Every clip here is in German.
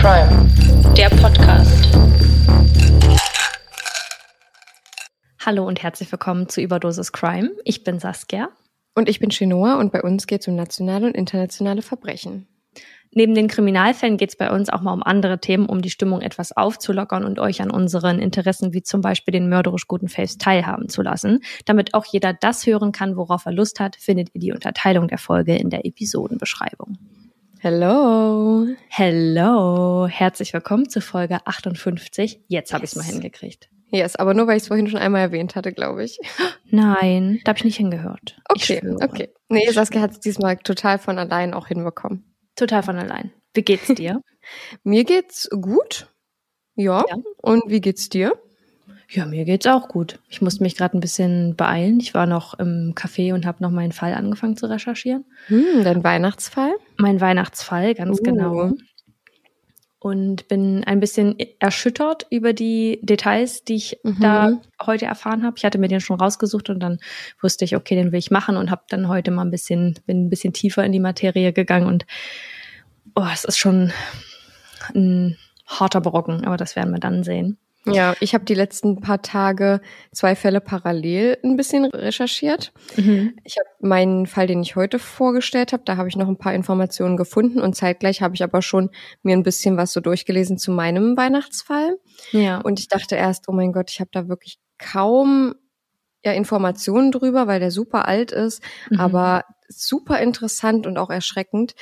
Crime, der Podcast. Hallo und herzlich willkommen zu Überdosis Crime. Ich bin Saskia. Und ich bin Chinoa und bei uns geht es um nationale und internationale Verbrechen. Neben den Kriminalfällen geht es bei uns auch mal um andere Themen, um die Stimmung etwas aufzulockern und euch an unseren Interessen wie zum Beispiel den mörderisch guten Faves teilhaben zu lassen. Damit auch jeder das hören kann, worauf er Lust hat, findet ihr die Unterteilung der Folge in der Episodenbeschreibung. Hello. Hello. Herzlich willkommen zu Folge 58. Jetzt habe Yes. ich es mal hingekriegt. Yes, aber nur weil ich es vorhin schon einmal erwähnt hatte, glaube ich. Nein, da habe ich nicht hingehört. Okay, okay. Nee, Saskia hat es diesmal total von allein auch hinbekommen. Total von allein. Wie geht's dir? Mir geht's gut. Ja. Ja. Und wie geht's dir? Ja, mir geht's auch gut. Ich musste mich gerade ein bisschen beeilen. Ich war noch im Café und habe noch meinen Fall angefangen zu recherchieren. Hm, dein Weihnachtsfall? Mein Weihnachtsfall, ganz Uh. genau. Und bin ein bisschen erschüttert über die Details, die ich Mhm. da heute erfahren habe. Ich hatte mir den schon rausgesucht und dann wusste ich, okay, den will ich machen und habe dann heute mal ein bisschen, bin ein bisschen tiefer in die Materie gegangen und oh, es ist schon ein harter Brocken, aber das werden wir dann sehen. Ja, ich habe die letzten paar Tage zwei Fälle parallel ein bisschen recherchiert. Mhm. Ich habe meinen Fall, den ich heute vorgestellt habe, da habe ich noch ein paar Informationen gefunden und zeitgleich habe ich aber schon mir ein bisschen was so durchgelesen zu meinem Weihnachtsfall. Ja. Und ich dachte erst, oh mein Gott, ich habe da wirklich kaum ja, Informationen drüber, weil der super alt ist, Mhm. aber super interessant und auch erschreckend.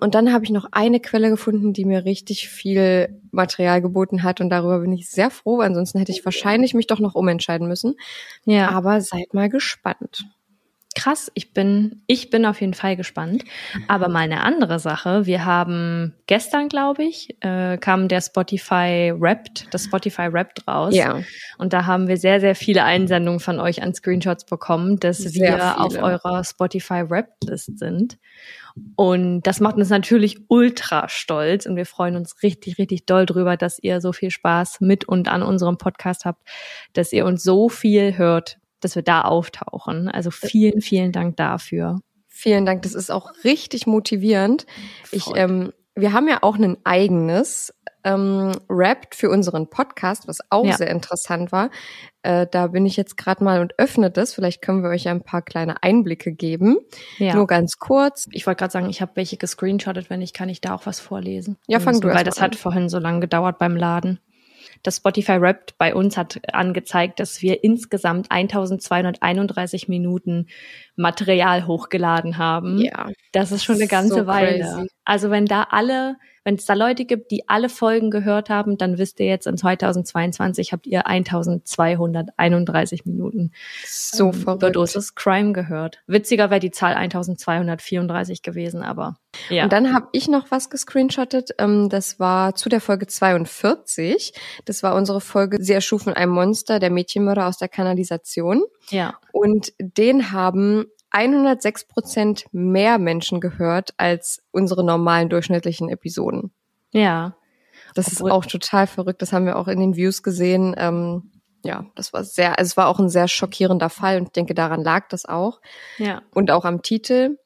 Und dann habe ich noch eine Quelle gefunden, die mir richtig viel Material geboten hat und darüber bin ich sehr froh. Ansonsten hätte ich wahrscheinlich mich doch noch umentscheiden müssen. ja. Aber seid mal gespannt. Krass, ich bin, ich bin auf jeden Fall gespannt. Aber mal eine andere Sache. Wir haben gestern, glaube ich, äh, kam der Spotify Wrapped, das Spotify Wrapped raus. Ja. Und da haben wir sehr, sehr viele Einsendungen von euch an Screenshots bekommen, dass Sehr wir auf viele. eurer Spotify Wrapped List sind. Und das macht uns natürlich ultra stolz und wir freuen uns richtig, richtig doll drüber, dass ihr so viel Spaß mit und an unserem Podcast habt, dass ihr uns so viel hört, dass wir da auftauchen. Also vielen, vielen Dank dafür. Vielen Dank, das ist auch richtig motivierend. Ich, ähm, wir haben ja auch ein eigenes ähm, Rapt für unseren Podcast, was auch Ja. sehr interessant war. Äh, da bin ich jetzt gerade mal und öffne das. Vielleicht können wir euch ja ein paar kleine Einblicke geben. Ja. Nur ganz kurz. ich wollte gerade sagen, ich habe welche gescreenshottet, wenn nicht, kann ich da auch was vorlesen. Ja, fang du Weil erst das an. hat vorhin so lange gedauert beim Laden. Das Spotify Wrapped bei uns hat angezeigt, dass wir insgesamt 1231 Minuten Material hochgeladen haben. Ja. Das ist schon eine ganze So Weile. crazy. Also wenn da alle, wenn es da Leute gibt, die alle Folgen gehört haben, dann wisst ihr jetzt in 2022 habt ihr 1231 Minuten So ähm. Überdosis Crime gehört. Witziger wäre die Zahl 1234 gewesen, aber ja. Und dann habe ich noch was gescreenshottet. Ähm, das war zu der Folge 42. Das war unsere Folge Sie erschufen ein Monster, der Mädchenmörder aus der Kanalisation. ja. Und den haben 106 Prozent mehr Menschen gehört als unsere normalen durchschnittlichen Episoden. Ja. Das Obwohl- ist auch total verrückt. Das haben wir auch in den Views gesehen. Ähm, ja, das war sehr, also es war auch ein sehr schockierender Fall und ich denke, daran lag das auch. Ja. Und auch am Titel,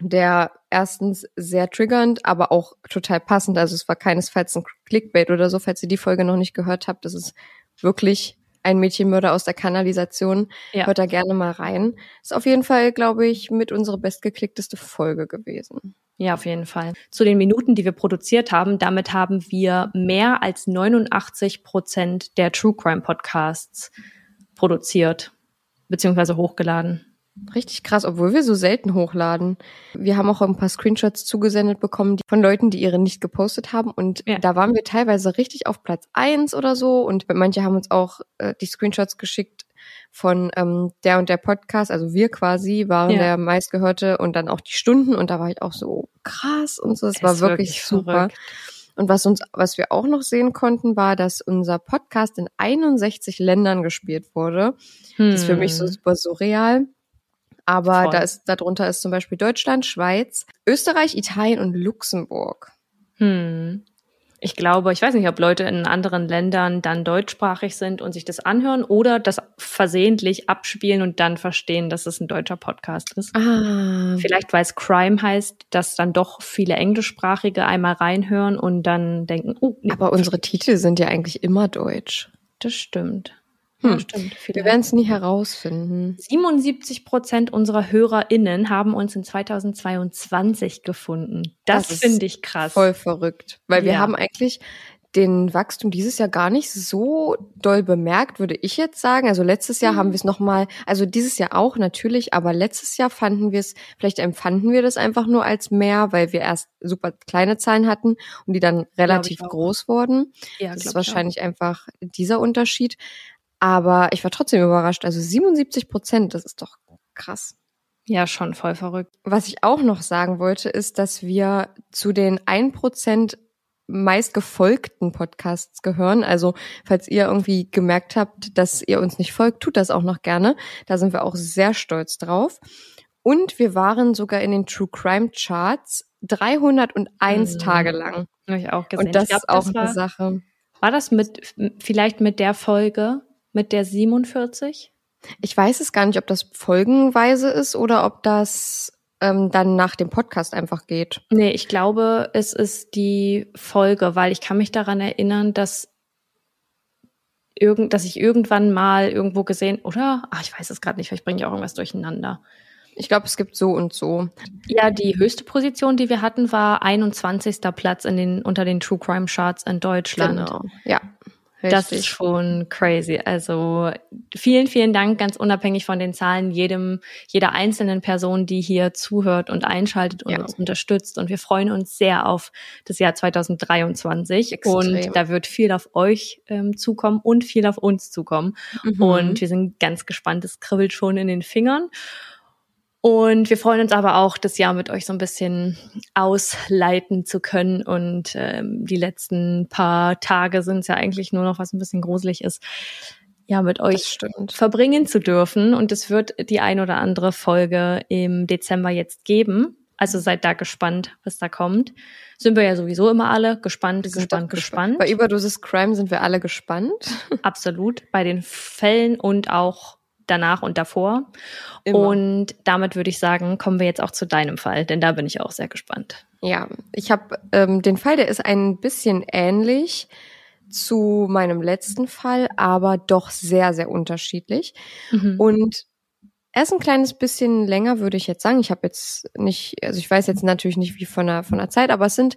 der erstens sehr triggernd, aber auch total passend. Also es war keinesfalls ein Clickbait oder so, falls ihr die Folge noch nicht gehört habt. Das ist wirklich ein Mädchenmörder aus der Kanalisation. Ja. Hört da gerne mal rein. Ist auf jeden Fall, glaube ich, mit unsere bestgeklickteste Folge gewesen. Ja, auf jeden Fall. Zu den Minuten, die wir produziert haben, damit haben wir mehr als 89 Prozent der True Crime Podcasts produziert, beziehungsweise hochgeladen. Richtig krass, obwohl wir so selten hochladen. Wir haben auch ein paar Screenshots zugesendet bekommen von Leuten, die ihre nicht gepostet haben. Und Ja. da waren wir teilweise richtig auf Platz eins oder so. Und manche haben uns auch äh, die Screenshots geschickt von ähm, der und der Podcast. Also wir quasi waren Ja. der meistgehörte und dann auch die Stunden. Und da war ich auch so krass und so. Es war wirklich, super. verrückt. Und was uns, was wir auch noch sehen konnten, war, dass unser Podcast in 61 Ländern gespielt wurde. Das ist für mich so Hm. super surreal. Aber Voll. da ist, darunter ist zum Beispiel Deutschland, Schweiz, Österreich, Italien und Luxemburg. Hm. Ich glaube, ich weiß nicht, ob Leute in anderen Ländern dann deutschsprachig sind und sich das anhören oder das versehentlich abspielen und dann verstehen, dass es ein deutscher Podcast ist. Ah. Vielleicht, weil es Crime heißt, dass dann doch viele Englischsprachige einmal reinhören und dann denken, oh, nee, Aber unsere Titel sind ja eigentlich immer deutsch. das stimmt. Hm. Ja, stimmt. Wir Vielleicht. werden es nie herausfinden. 77 Prozent unserer HörerInnen haben uns in 2022 gefunden. Das, Das finde ich krass. Voll verrückt. Weil wir Ja. haben eigentlich den Wachstum dieses Jahr gar nicht so doll bemerkt, würde ich jetzt sagen. Also letztes Jahr haben wir es nochmal, also dieses Jahr auch natürlich, aber letztes Jahr fanden wir es, vielleicht empfanden wir das einfach nur als mehr, weil wir erst super kleine Zahlen hatten und die dann relativ groß wurden. Ja, Das ist wahrscheinlich einfach dieser Unterschied. Aber ich war trotzdem überrascht. Also 77 Prozent, das ist doch krass. Ja, schon voll verrückt. Was ich auch noch sagen wollte, ist, dass wir zu den 1% meistgefolgten Podcasts gehören. Also, falls ihr irgendwie gemerkt habt, dass ihr uns nicht folgt, tut das auch noch gerne. Da sind wir auch sehr stolz drauf. Und wir waren sogar in den True Crime Charts 301 Mhm. Tage lang. Habe ich auch gesehen. Und das glaub, ist auch das eine war, Sache. war das mit, vielleicht mit der Folge, mit der 47? Ich weiß es gar nicht, ob das folgenweise ist oder ob das ähm, dann nach dem Podcast einfach geht. Nee, ich glaube, es ist die Folge, weil ich kann mich daran erinnern, dass irgend, dass ich irgendwann mal irgendwo gesehen, oder? Ach, ich weiß es gerade nicht, vielleicht bringe ich auch irgendwas durcheinander. Ich glaube, es gibt so und so. Ja, die höchste Position, die wir hatten, war 21. Platz in den, unter den True Crime Charts in Deutschland. Genau. Ja. Das richtig. ist schon crazy. Also vielen, vielen Dank, ganz unabhängig von den Zahlen, jedem, jeder einzelnen Person, die hier zuhört und einschaltet und Ja. uns unterstützt. Und wir freuen uns sehr auf das Jahr 2023. Extrem. Und da wird viel auf euch ähm, zukommen und viel auf uns zukommen. Mhm. Und wir sind ganz gespannt. Es kribbelt schon in den Fingern. Und wir freuen uns aber auch, das Jahr mit euch so ein bisschen ausleiten zu können. Und ähm, die letzten paar Tage sind es ja eigentlich nur noch, was ein bisschen gruselig ist, ja, mit euch verbringen zu dürfen. Und es wird die ein oder andere Folge im Dezember jetzt geben. Also seid da gespannt, was da kommt. Sind wir ja sowieso immer alle gespannt, gespannt, gespannt. Bei Überdosis Crime sind wir alle gespannt. Absolut. Bei den Fällen und auch danach und davor. Immer. Und damit würde ich sagen, kommen wir jetzt auch zu deinem Fall, denn da bin ich auch sehr gespannt. Ja, ich habe ähm, den Fall, der ist ein bisschen ähnlich zu meinem letzten Fall, aber doch sehr, sehr unterschiedlich. Mhm. Und er ist ein kleines bisschen länger, würde ich jetzt sagen. Ich habe jetzt nicht, also ich weiß jetzt natürlich nicht wie von der, von der Zeit, aber es sind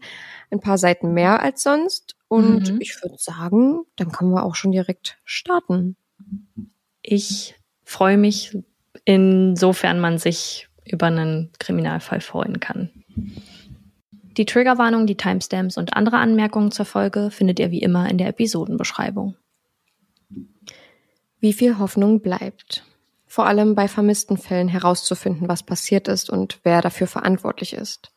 ein paar Seiten mehr als sonst. Und Mhm. ich würde sagen, dann können wir auch schon direkt starten. Ich freue mich, insofern man sich über einen Kriminalfall freuen kann. Die Triggerwarnung, die Timestamps und andere Anmerkungen zur Folge findet ihr wie immer in der Episodenbeschreibung. Wie viel Hoffnung bleibt? Vor allem bei vermissten Fällen herauszufinden, was passiert ist und wer dafür verantwortlich ist.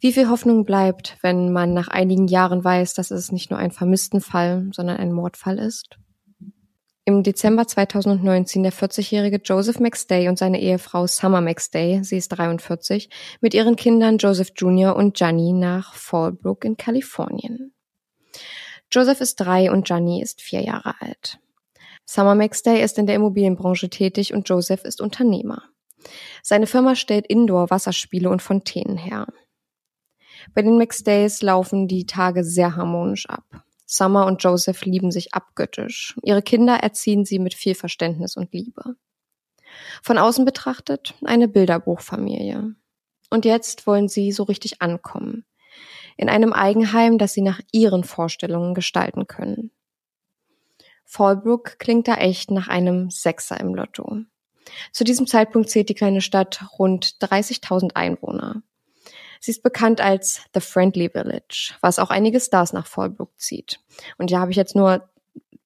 Wie viel Hoffnung bleibt, wenn man nach einigen Jahren weiß, dass es nicht nur ein vermissten Fall, sondern ein Mordfall ist? Im Dezember 2019 der 40-jährige Joseph McStay und seine Ehefrau Summer McStay, sie ist 43, mit ihren Kindern Joseph Jr. und Gianni nach Fallbrook in Kalifornien. Joseph ist drei und Gianni ist vier Jahre alt. Summer McStay ist in der Immobilienbranche tätig und Joseph ist Unternehmer. Seine Firma stellt Indoor-Wasserspiele und Fontänen her. Bei den McStays laufen die Tage sehr harmonisch ab. Summer und Joseph lieben sich abgöttisch. Ihre Kinder erziehen sie mit viel Verständnis und Liebe. Von außen betrachtet eine Bilderbuchfamilie. Und jetzt wollen sie so richtig ankommen. In einem Eigenheim, das sie nach ihren Vorstellungen gestalten können. Fallbrook klingt da echt nach einem Sechser im Lotto. Zu diesem Zeitpunkt zählt die kleine Stadt rund 30.000 Einwohner. Sie ist bekannt als The Friendly Village, was auch einige Stars nach Fallbrook zieht. Und da habe ich jetzt nur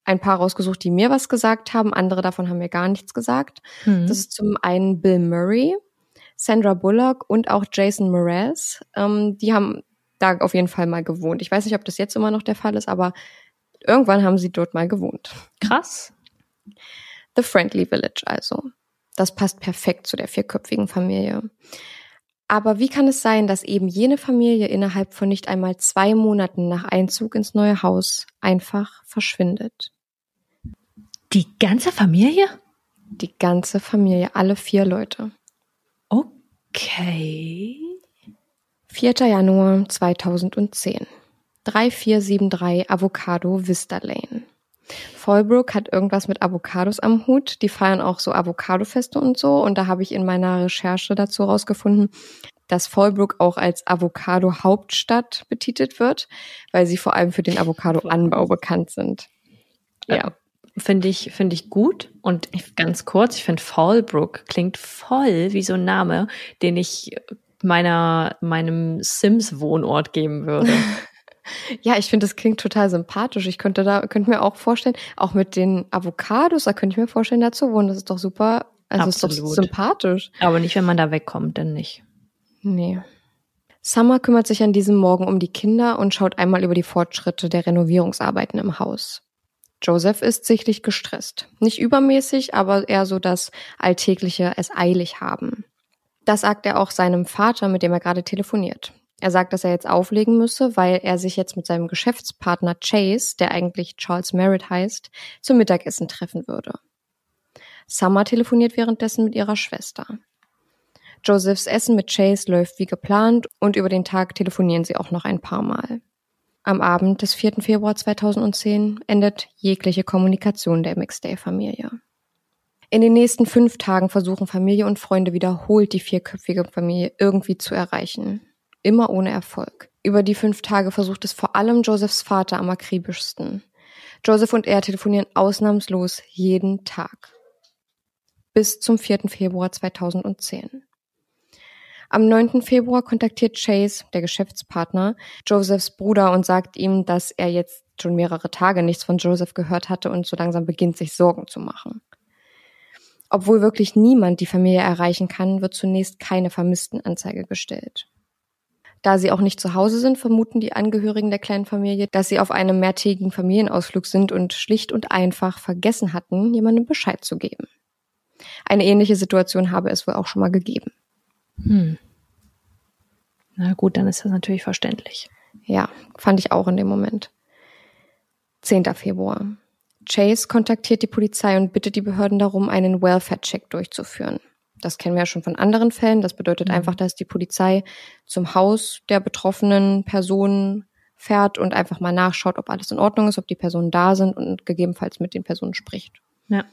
ein paar rausgesucht, die mir was gesagt haben. Andere davon haben mir gar nichts gesagt. Hm. Das ist zum einen Bill Murray, Sandra Bullock und auch Jason Mraz. Ähm, die haben da auf jeden Fall mal gewohnt. Ich weiß nicht, ob das jetzt immer noch der Fall ist, aber irgendwann haben sie dort mal gewohnt. Krass. The Friendly Village also. Das passt perfekt zu der vierköpfigen Familie. Aber wie kann es sein, dass eben jene Familie innerhalb von nicht einmal zwei Monaten nach Einzug ins neue Haus einfach verschwindet? Die ganze Familie? Die ganze Familie, alle vier Leute. Okay. 4. Januar 2010. 3473 Avocado Vista Lane. Fallbrook hat irgendwas mit Avocados am Hut. Die feiern auch so Avocadofeste und so. Und da habe ich in meiner Recherche dazu rausgefunden, dass Fallbrook auch als Avocado-Hauptstadt betitelt wird, weil sie vor allem für den Avocado-Anbau bekannt sind. Ja. Finde ich, finde ich gut. Und ganz kurz, ich finde Fallbrook klingt voll wie so ein Name, den ich meiner, meinem Sims-Wohnort geben würde. Ja, ich finde, das klingt total sympathisch. Ich könnte da, könnte mir auch vorstellen, auch mit den Avocados, da könnte ich mir vorstellen, da zu wohnen. Das ist doch super, also ist doch Absolut. sympathisch. Aber nicht, wenn man da wegkommt, dann nicht. Nee. Summer kümmert sich an diesem Morgen um die Kinder und schaut einmal über die Fortschritte der Renovierungsarbeiten im Haus. Joseph ist sichtlich gestresst. Nicht übermäßig, aber eher so das alltägliche es eilig haben. Das sagt er auch seinem Vater, mit dem er gerade telefoniert. Er sagt, dass er jetzt auflegen müsse, weil er sich jetzt mit seinem Geschäftspartner Chase, der eigentlich Charles Merritt heißt, zum Mittagessen treffen würde. Summer telefoniert währenddessen mit ihrer Schwester. Josephs Essen mit Chase läuft wie geplant und über den Tag telefonieren sie auch noch ein paar Mal. Am Abend des 4. Februar 2010 endet jegliche Kommunikation der McStay-Familie. In den nächsten fünf Tagen versuchen Familie und Freunde wiederholt die vierköpfige Familie irgendwie zu erreichen. Immer ohne Erfolg. Über die fünf Tage versucht es vor allem Josephs Vater am akribischsten. Joseph und er telefonieren ausnahmslos jeden Tag. Bis zum 4. Februar 2010. Am 9. Februar kontaktiert Chase, der Geschäftspartner, Josephs Bruder und sagt ihm, dass er jetzt schon mehrere Tage nichts von Joseph gehört hatte und so langsam beginnt, sich Sorgen zu machen. Obwohl wirklich niemand die Familie erreichen kann, wird zunächst keine Vermisstenanzeige gestellt. Da sie auch nicht zu Hause sind, vermuten die Angehörigen der kleinen Familie, dass sie auf einem mehrtägigen Familienausflug sind und schlicht und einfach vergessen hatten, jemandem Bescheid zu geben. Eine ähnliche Situation habe es wohl auch schon mal gegeben. Hm. Na gut, dann ist das natürlich verständlich. Ja, fand ich auch in dem Moment. 10. Februar. Chase kontaktiert die Polizei und bittet die Behörden darum, einen Welfare-Check durchzuführen. Das kennen wir ja schon von anderen Fällen. Das bedeutet Mhm. einfach, dass die Polizei zum Haus der betroffenen Person fährt und einfach mal nachschaut, ob alles in Ordnung ist, ob die Personen da sind und gegebenenfalls mit den Personen spricht. Ja.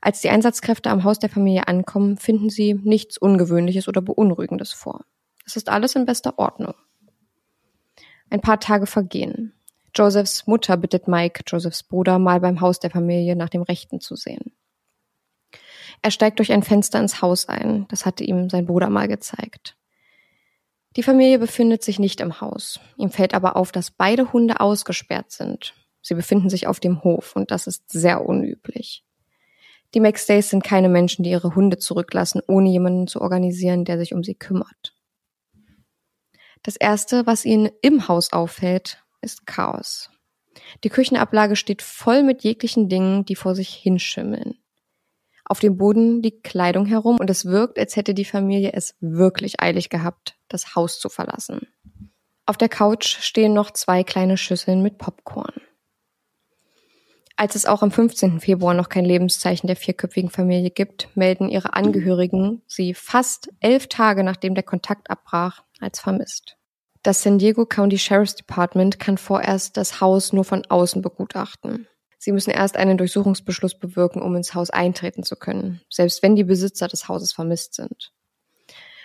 Als die Einsatzkräfte am Haus der Familie ankommen, finden sie nichts Ungewöhnliches oder Beunruhigendes vor. Es ist alles in bester Ordnung. Ein paar Tage vergehen. Josephs Mutter bittet Mike, Josephs Bruder, mal beim Haus der Familie nach dem Rechten zu sehen. Er steigt durch ein Fenster ins Haus ein. Das hatte ihm sein Bruder mal gezeigt. Die Familie befindet sich nicht im Haus. Ihm fällt aber auf, dass beide Hunde ausgesperrt sind. Sie befinden sich auf dem Hof und das ist sehr unüblich. Die McStays sind keine Menschen, die ihre Hunde zurücklassen, ohne jemanden zu organisieren, der sich um sie kümmert. Das erste, was ihnen im Haus auffällt, ist Chaos. Die Küchenablage steht voll mit jeglichen Dingen, die vor sich hinschimmeln. Auf dem Boden liegt Kleidung herum und es wirkt, als hätte die Familie es wirklich eilig gehabt, das Haus zu verlassen. Auf der Couch stehen noch zwei kleine Schüsseln mit Popcorn. Als es auch am 15. Februar noch kein Lebenszeichen der vierköpfigen Familie gibt, melden ihre Angehörigen sie fast elf Tage nachdem der Kontakt abbrach als vermisst. Das San Diego County Sheriff's Department kann vorerst das Haus nur von außen begutachten. Sie müssen erst einen Durchsuchungsbeschluss bewirken, um ins Haus eintreten zu können, selbst wenn die Besitzer des Hauses vermisst sind.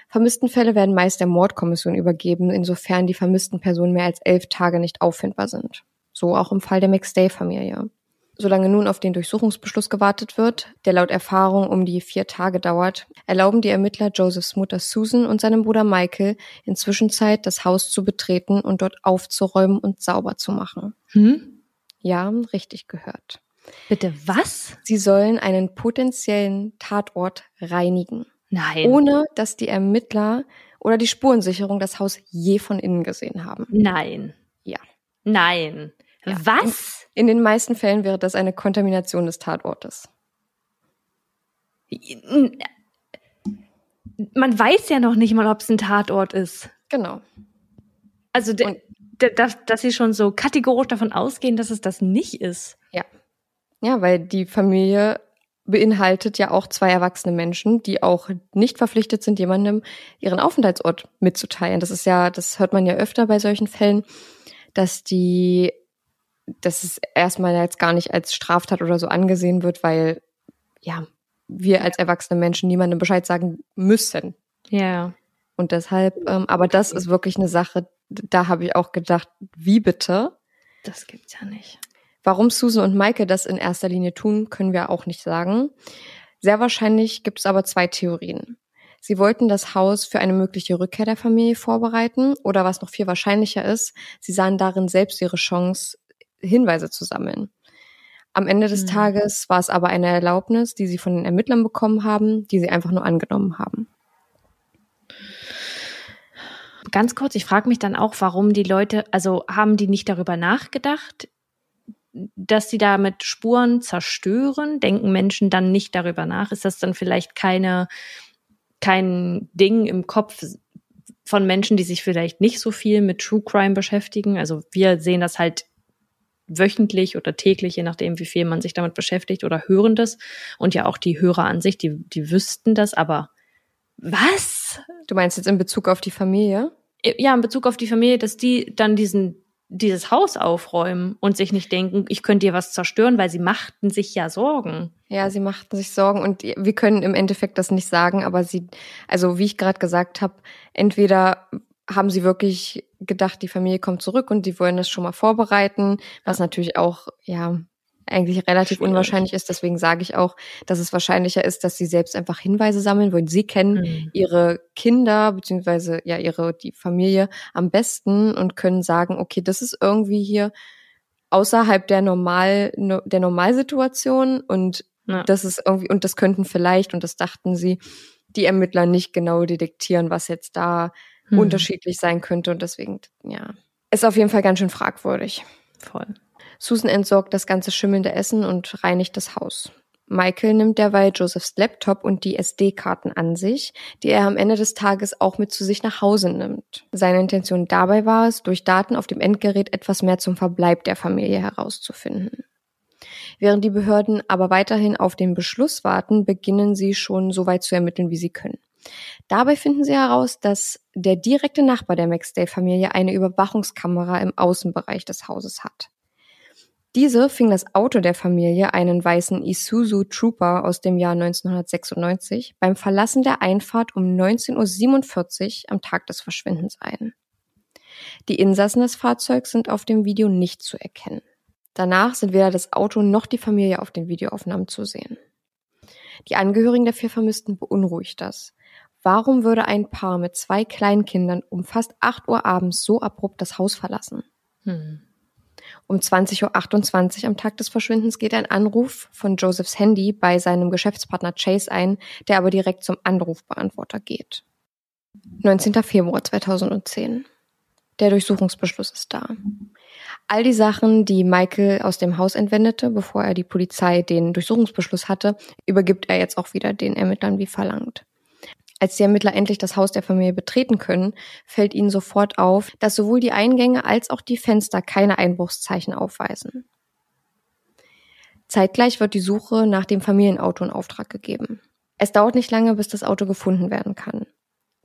Vermisstenfälle werden meist der Mordkommission übergeben, insofern die vermissten Personen mehr als elf Tage nicht auffindbar sind. So auch im Fall der McStay-Familie. Solange nun auf den Durchsuchungsbeschluss gewartet wird, der laut Erfahrung um die vier Tage dauert, erlauben die Ermittler Josephs Mutter Susan und seinem Bruder Michael inzwischen Zeit, das Haus zu betreten und dort aufzuräumen und sauber zu machen. Hm? Ja, richtig gehört. Bitte was? Sie sollen einen potenziellen Tatort reinigen, Nein. ohne dass die Ermittler oder die Spurensicherung das Haus je von innen gesehen haben. Nein. Ja. Nein. Ja. Was? In den meisten Fällen wäre das eine Kontamination des Tatortes. Man weiß ja noch nicht mal, ob es ein Tatort ist. Genau. Also, de- dass, dass sie schon so kategorisch davon ausgehen, dass es das nicht ist. Ja, weil die Familie beinhaltet ja auch zwei erwachsene Menschen, die auch nicht verpflichtet sind, jemandem ihren Aufenthaltsort mitzuteilen. Das ist ja, das hört man ja öfter bei solchen Fällen, dass die, dass es erstmal jetzt gar nicht als Straftat oder so angesehen wird, weil, ja, wir als erwachsene Menschen niemandem Bescheid sagen müssen. Ja. Und deshalb, ähm, aber das ist wirklich eine Sache, da habe ich auch gedacht, wie bitte? Das gibt's ja nicht. Warum Susan und Maike das in erster Linie tun, können wir auch nicht sagen. Sehr wahrscheinlich gibt es aber zwei Theorien. Sie wollten das Haus für eine mögliche Rückkehr der Familie vorbereiten oder was noch viel wahrscheinlicher ist, sie sahen darin selbst ihre Chance, Hinweise zu sammeln. Am Ende des Hm. Tages war es aber eine Erlaubnis, die sie von den Ermittlern bekommen haben, die sie einfach nur angenommen haben. Ganz kurz, ich frage mich dann auch, warum die Leute, also haben die nicht darüber nachgedacht, dass sie damit Spuren zerstören? Denken Menschen dann nicht darüber nach? Ist das dann vielleicht keine, kein Ding im Kopf von Menschen, die sich vielleicht nicht so viel mit True Crime beschäftigen? Also wir sehen das halt wöchentlich oder täglich, je nachdem, wie viel man sich damit beschäftigt oder hören das. Und ja auch die Hörer an sich, die, die wüssten das, aber was? Du meinst jetzt in Bezug auf die Familie? ja, in Bezug auf die Familie, dass die dann diesen, dieses Haus aufräumen und sich nicht denken, ich könnte dir was zerstören, weil sie machten sich ja Sorgen. Ja, sie machten sich Sorgen und wir können im Endeffekt das nicht sagen, aber sie, also wie ich gerade gesagt habe, entweder haben sie wirklich gedacht, die Familie kommt zurück und sie wollen das schon mal vorbereiten, was natürlich auch, ja, eigentlich relativ unwahrscheinlich ist. Deswegen sage ich auch, dass es wahrscheinlicher ist, dass sie selbst einfach Hinweise sammeln, weil sie kennen Hm. ihre Kinder beziehungsweise ja ihre die Familie am besten und können sagen, okay, das ist irgendwie hier außerhalb der normal no- der Normalsituation und Ja. das ist irgendwie und das könnten vielleicht und das dachten sie die Ermittler nicht genau detektieren, was jetzt da Hm. unterschiedlich sein könnte und deswegen ja ist auf jeden Fall ganz schön fragwürdig. Voll. Susan entsorgt das ganze schimmelnde Essen und reinigt das Haus. Michael nimmt derweil Josephs Laptop und die SD-Karten an sich, die er am Ende des Tages auch mit zu sich nach Hause nimmt. Seine Intention dabei war es, durch Daten auf dem Endgerät etwas mehr zum Verbleib der Familie herauszufinden. Während die Behörden aber weiterhin auf den Beschluss warten, beginnen sie schon so weit zu ermitteln, wie sie können. Dabei finden sie heraus, dass der direkte Nachbar der McStay-Familie eine Überwachungskamera im Außenbereich des Hauses hat. Diese fing das Auto der Familie, einen weißen Isuzu Trooper aus dem Jahr 1996, beim Verlassen der Einfahrt um 19.47 Uhr am Tag des Verschwindens ein. Die Insassen des Fahrzeugs sind auf dem Video nicht zu erkennen. Danach sind weder das Auto noch die Familie auf den Videoaufnahmen zu sehen. Die Angehörigen der vier Vermissten beunruhigt das. Warum würde ein Paar mit zwei Kleinkindern um fast 8 Uhr abends so abrupt das Haus verlassen? Hm. Um 20.28 Uhr am Tag des Verschwindens geht ein Anruf von Josephs Handy bei seinem Geschäftspartner Chase ein, der aber direkt zum Anrufbeantworter geht. 19. Februar 2010. Der Durchsuchungsbeschluss ist da. All die Sachen, die Michael aus dem Haus entwendete, bevor er die Polizei den Durchsuchungsbeschluss hatte, übergibt er jetzt auch wieder den Ermittlern wie verlangt. Als die Ermittler endlich das Haus der Familie betreten können, fällt ihnen sofort auf, dass sowohl die Eingänge als auch die Fenster keine Einbruchszeichen aufweisen. Zeitgleich wird die Suche nach dem Familienauto in Auftrag gegeben. Es dauert nicht lange, bis das Auto gefunden werden kann.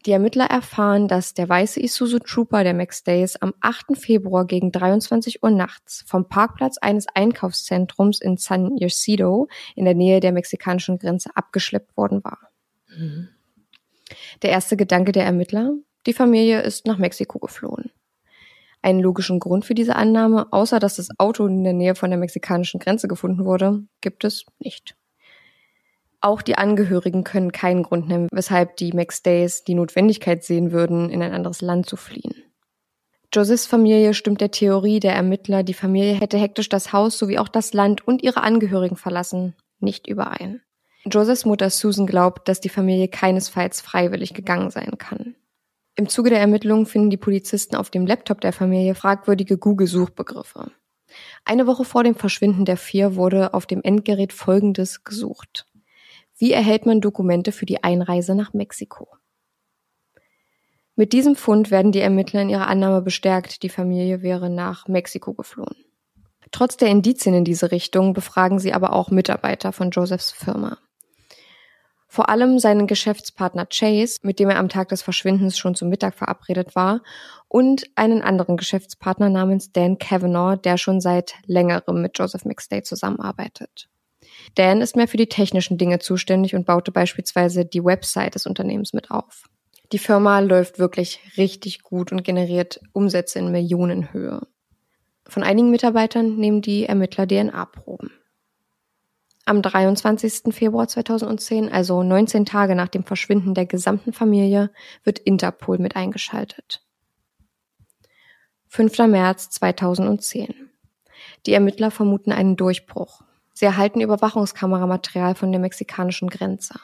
Die Ermittler erfahren, dass der weiße Isuzu Trooper der McStays am 8. Februar gegen 23 Uhr nachts vom Parkplatz eines Einkaufszentrums in San Ysidro in der Nähe der mexikanischen Grenze abgeschleppt worden war. Hm. Der erste Gedanke der Ermittler, die Familie ist nach Mexiko geflohen. Einen logischen Grund für diese Annahme, außer dass das Auto in der Nähe von der mexikanischen Grenze gefunden wurde, gibt es nicht. Auch die Angehörigen können keinen Grund nennen, weshalb die McStays die Notwendigkeit sehen würden, in ein anderes Land zu fliehen. Josephs Familie stimmt der Theorie der Ermittler, die Familie hätte hektisch das Haus sowie auch das Land und ihre Angehörigen verlassen, nicht überein. Josephs Mutter Susan glaubt, dass die Familie keinesfalls freiwillig gegangen sein kann. Im Zuge der Ermittlungen finden die Polizisten auf dem Laptop der Familie fragwürdige Google-Suchbegriffe. Eine Woche vor dem Verschwinden der vier wurde auf dem Endgerät Folgendes gesucht. Wie erhält man Dokumente für die Einreise nach Mexiko? Mit diesem Fund werden die Ermittler in ihrer Annahme bestärkt, die Familie wäre nach Mexiko geflohen. Trotz der Indizien in diese Richtung befragen sie aber auch Mitarbeiter von Josephs Firma. Vor allem seinen Geschäftspartner Chase, mit dem er am Tag des Verschwindens schon zum Mittag verabredet war, und einen anderen Geschäftspartner namens Dan Kavanaugh, der schon seit längerem mit Joseph McStay zusammenarbeitet. Dan ist mehr für die technischen Dinge zuständig und baute beispielsweise die Website des Unternehmens mit auf. Die Firma läuft wirklich richtig gut und generiert Umsätze in Millionenhöhe. Von einigen Mitarbeitern nehmen die Ermittler DNA-Proben. Am 23. Februar 2010, also 19 Tage nach dem Verschwinden der gesamten Familie, wird Interpol mit eingeschaltet. 5. März 2010. Die Ermittler vermuten einen Durchbruch. Sie erhalten Überwachungskameramaterial von der mexikanischen Grenze.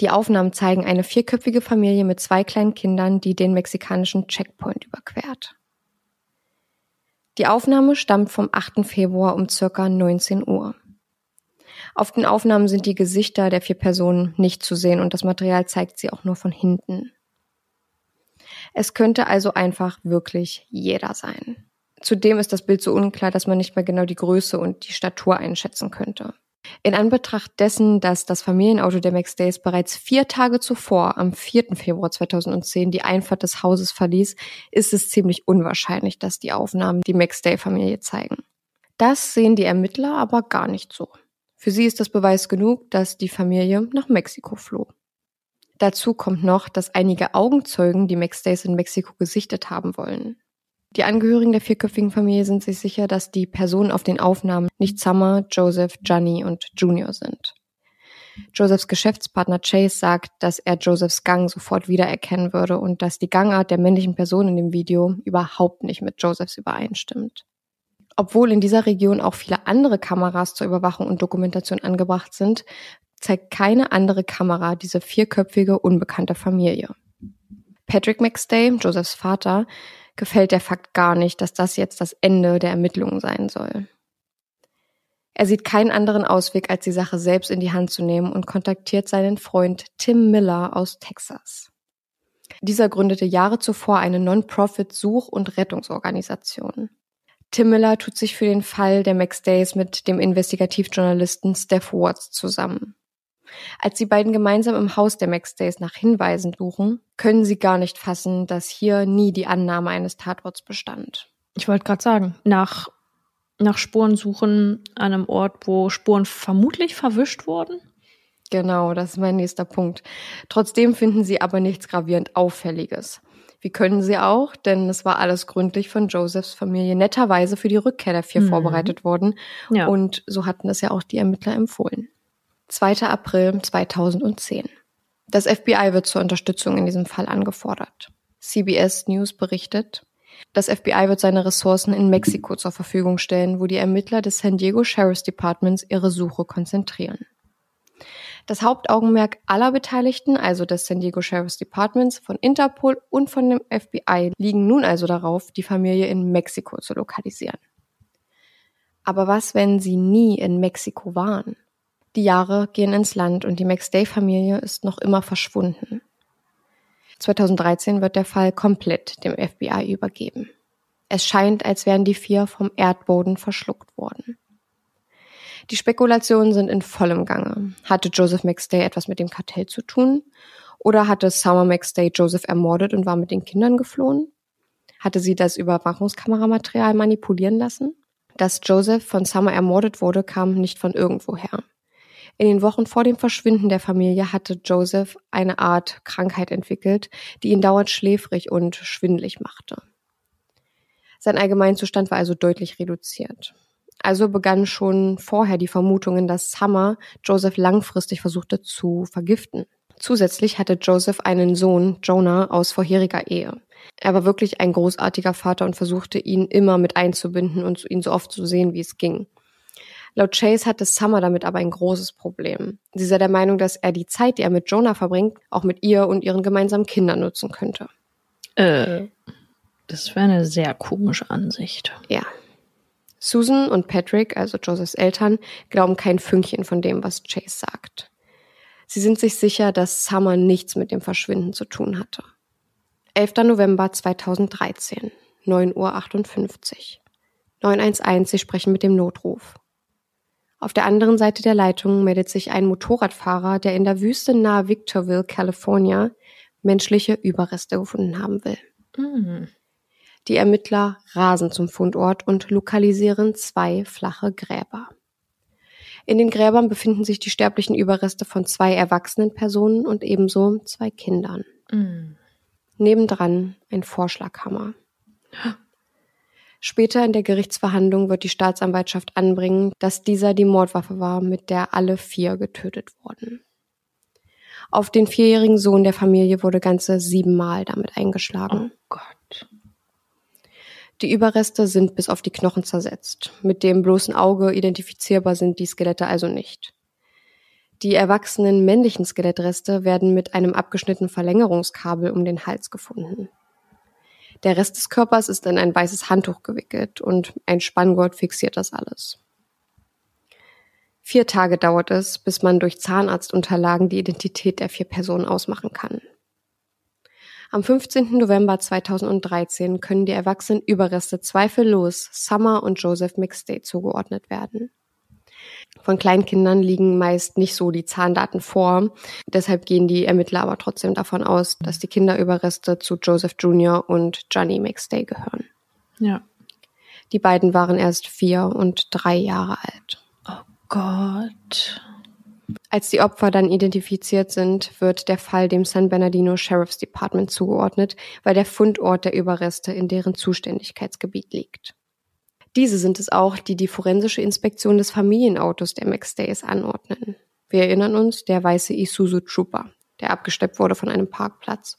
Die Aufnahmen zeigen eine vierköpfige Familie mit zwei kleinen Kindern, die den mexikanischen Checkpoint überquert. Die Aufnahme stammt vom 8. Februar um circa 19 Uhr. Auf den Aufnahmen sind die Gesichter der vier Personen nicht zu sehen und das Material zeigt sie auch nur von hinten. Es könnte also einfach wirklich jeder sein. Zudem ist das Bild so unklar, dass man nicht mehr genau die Größe und die Statur einschätzen könnte. In Anbetracht dessen, dass das Familienauto der McStays bereits vier Tage zuvor, am 4. Februar 2010, die Einfahrt des Hauses verließ, ist es ziemlich unwahrscheinlich, dass die Aufnahmen die McStay-Familie zeigen. Das sehen die Ermittler aber gar nicht so. Für sie ist das Beweis genug, dass die Familie nach Mexiko floh. Dazu kommt noch, dass einige Augenzeugen die McStays in Mexiko gesichtet haben wollen. Die Angehörigen der vierköpfigen Familie sind sich sicher, dass die Personen auf den Aufnahmen nicht Summer, Joseph, Johnny und Junior sind. Josephs Geschäftspartner Chase sagt, dass er Josephs Gang sofort wiedererkennen würde und dass die Gangart der männlichen Person in dem Video überhaupt nicht mit Josephs übereinstimmt. Obwohl in dieser Region auch viele andere Kameras zur Überwachung und Dokumentation angebracht sind, zeigt keine andere Kamera diese vierköpfige unbekannte Familie. Patrick McStay, Josephs Vater, gefällt der Fakt gar nicht, dass das jetzt das Ende der Ermittlungen sein soll. Er sieht keinen anderen Ausweg, als die Sache selbst in die Hand zu nehmen und kontaktiert seinen Freund Tim Miller aus Texas. Dieser gründete Jahre zuvor eine Non-Profit-Such- und Rettungsorganisation. Tim Miller tut sich für den Fall der McStays mit dem Investigativjournalisten Steph Watts zusammen. Als die beiden gemeinsam im Haus der McStays nach Hinweisen suchen, können sie gar nicht fassen, dass hier nie die Annahme eines Tatorts bestand. Ich wollte gerade sagen, nach, nach Spuren suchen an einem Ort, wo Spuren vermutlich verwischt wurden. Genau, das ist mein nächster Punkt. Trotzdem finden sie aber nichts gravierend Auffälliges. Wie können sie auch? Denn es war alles gründlich von Josephs Familie netterweise für die Rückkehr der vier mhm. vorbereitet worden. Ja. Und so hatten es ja auch die Ermittler empfohlen. 2. April 2010. Das FBI wird zur Unterstützung in diesem Fall angefordert. CBS News berichtet, das FBI wird seine Ressourcen in Mexiko zur Verfügung stellen, wo die Ermittler des San Diego Sheriff's Departments ihre Suche konzentrieren. Das Hauptaugenmerk aller Beteiligten, also des San Diego Sheriff's Departments, von Interpol und von dem FBI, liegen nun also darauf, die Familie in Mexiko zu lokalisieren. Aber was, wenn sie nie in Mexiko waren? Die Jahre gehen ins Land und die McStay-Familie ist noch immer verschwunden. 2013 wird der Fall komplett dem FBI übergeben. Es scheint, als wären die vier vom Erdboden verschluckt worden. Die Spekulationen sind in vollem Gange. Hatte Joseph McStay etwas mit dem Kartell zu tun? Oder hatte Summer McStay Joseph ermordet und war mit den Kindern geflohen? Hatte sie das Überwachungskameramaterial manipulieren lassen? Dass Joseph von Summer ermordet wurde, kam nicht von irgendwoher. In den Wochen vor dem Verschwinden der Familie hatte Joseph eine Art Krankheit entwickelt, die ihn dauernd schläfrig und schwindlig machte. Sein Allgemeinzustand war also deutlich reduziert. Also begannen schon vorher die Vermutungen, dass Summer Joseph langfristig versuchte zu vergiften. Zusätzlich hatte Joseph einen Sohn, Jonah, aus vorheriger Ehe. Er war wirklich ein großartiger Vater und versuchte ihn immer mit einzubinden und ihn so oft zu sehen, wie es ging. Laut Chase hatte Summer damit aber ein großes Problem. Sie sei der Meinung, dass er die Zeit, die er mit Jonah verbringt, auch mit ihr und ihren gemeinsamen Kindern nutzen könnte. Äh, das wäre eine sehr komische Ansicht. Ja. Susan und Patrick, also Josephs Eltern, glauben kein Fünkchen von dem, was Chase sagt. Sie sind sich sicher, dass Summer nichts mit dem Verschwinden zu tun hatte. 11. November 2013, 9.58 Uhr. 911, Sie sprechen mit dem Notruf. Auf der anderen Seite der Leitung meldet sich ein Motorradfahrer, der in der Wüste nahe Victorville, California, menschliche Überreste gefunden haben will. Mhm. Die Ermittler rasen zum Fundort und lokalisieren zwei flache Gräber. In den Gräbern befinden sich die sterblichen Überreste von zwei erwachsenen Personen und ebenso zwei Kindern. Mhm. Nebendran ein Vorschlaghammer. Später in der Gerichtsverhandlung wird die Staatsanwaltschaft anbringen, dass dieser die Mordwaffe war, mit der alle vier getötet wurden. Auf den vierjährigen Sohn der Familie wurde ganze siebenmal damit eingeschlagen. Oh Gott. Die Überreste sind bis auf die Knochen zersetzt. Mit dem bloßen Auge identifizierbar sind die Skelette also nicht. Die erwachsenen männlichen Skelettreste werden mit einem abgeschnittenen Verlängerungskabel um den Hals gefunden. Der Rest des Körpers ist in ein weißes Handtuch gewickelt und ein Spanngurt fixiert das alles. Vier Tage dauert es, bis man durch Zahnarztunterlagen die Identität der vier Personen ausmachen kann. Am 15. November 2013 können die erwachsenen Überreste zweifellos Summer und Joseph McStay zugeordnet werden. Von Kleinkindern liegen meist nicht so die Zahndaten vor. Deshalb gehen die Ermittler aber trotzdem davon aus, dass die Kinderüberreste zu Joseph Jr. und Johnny McStay gehören. Ja. Die beiden waren erst vier und drei Jahre alt. Oh Gott. Als die Opfer dann identifiziert sind, wird der Fall dem San Bernardino Sheriff's Department zugeordnet, weil der Fundort der Überreste in deren Zuständigkeitsgebiet liegt. Diese sind es auch, die die forensische Inspektion des Familienautos der McStays anordnen. Wir erinnern uns, der weiße Isuzu Trooper, der abgesteppt wurde von einem Parkplatz.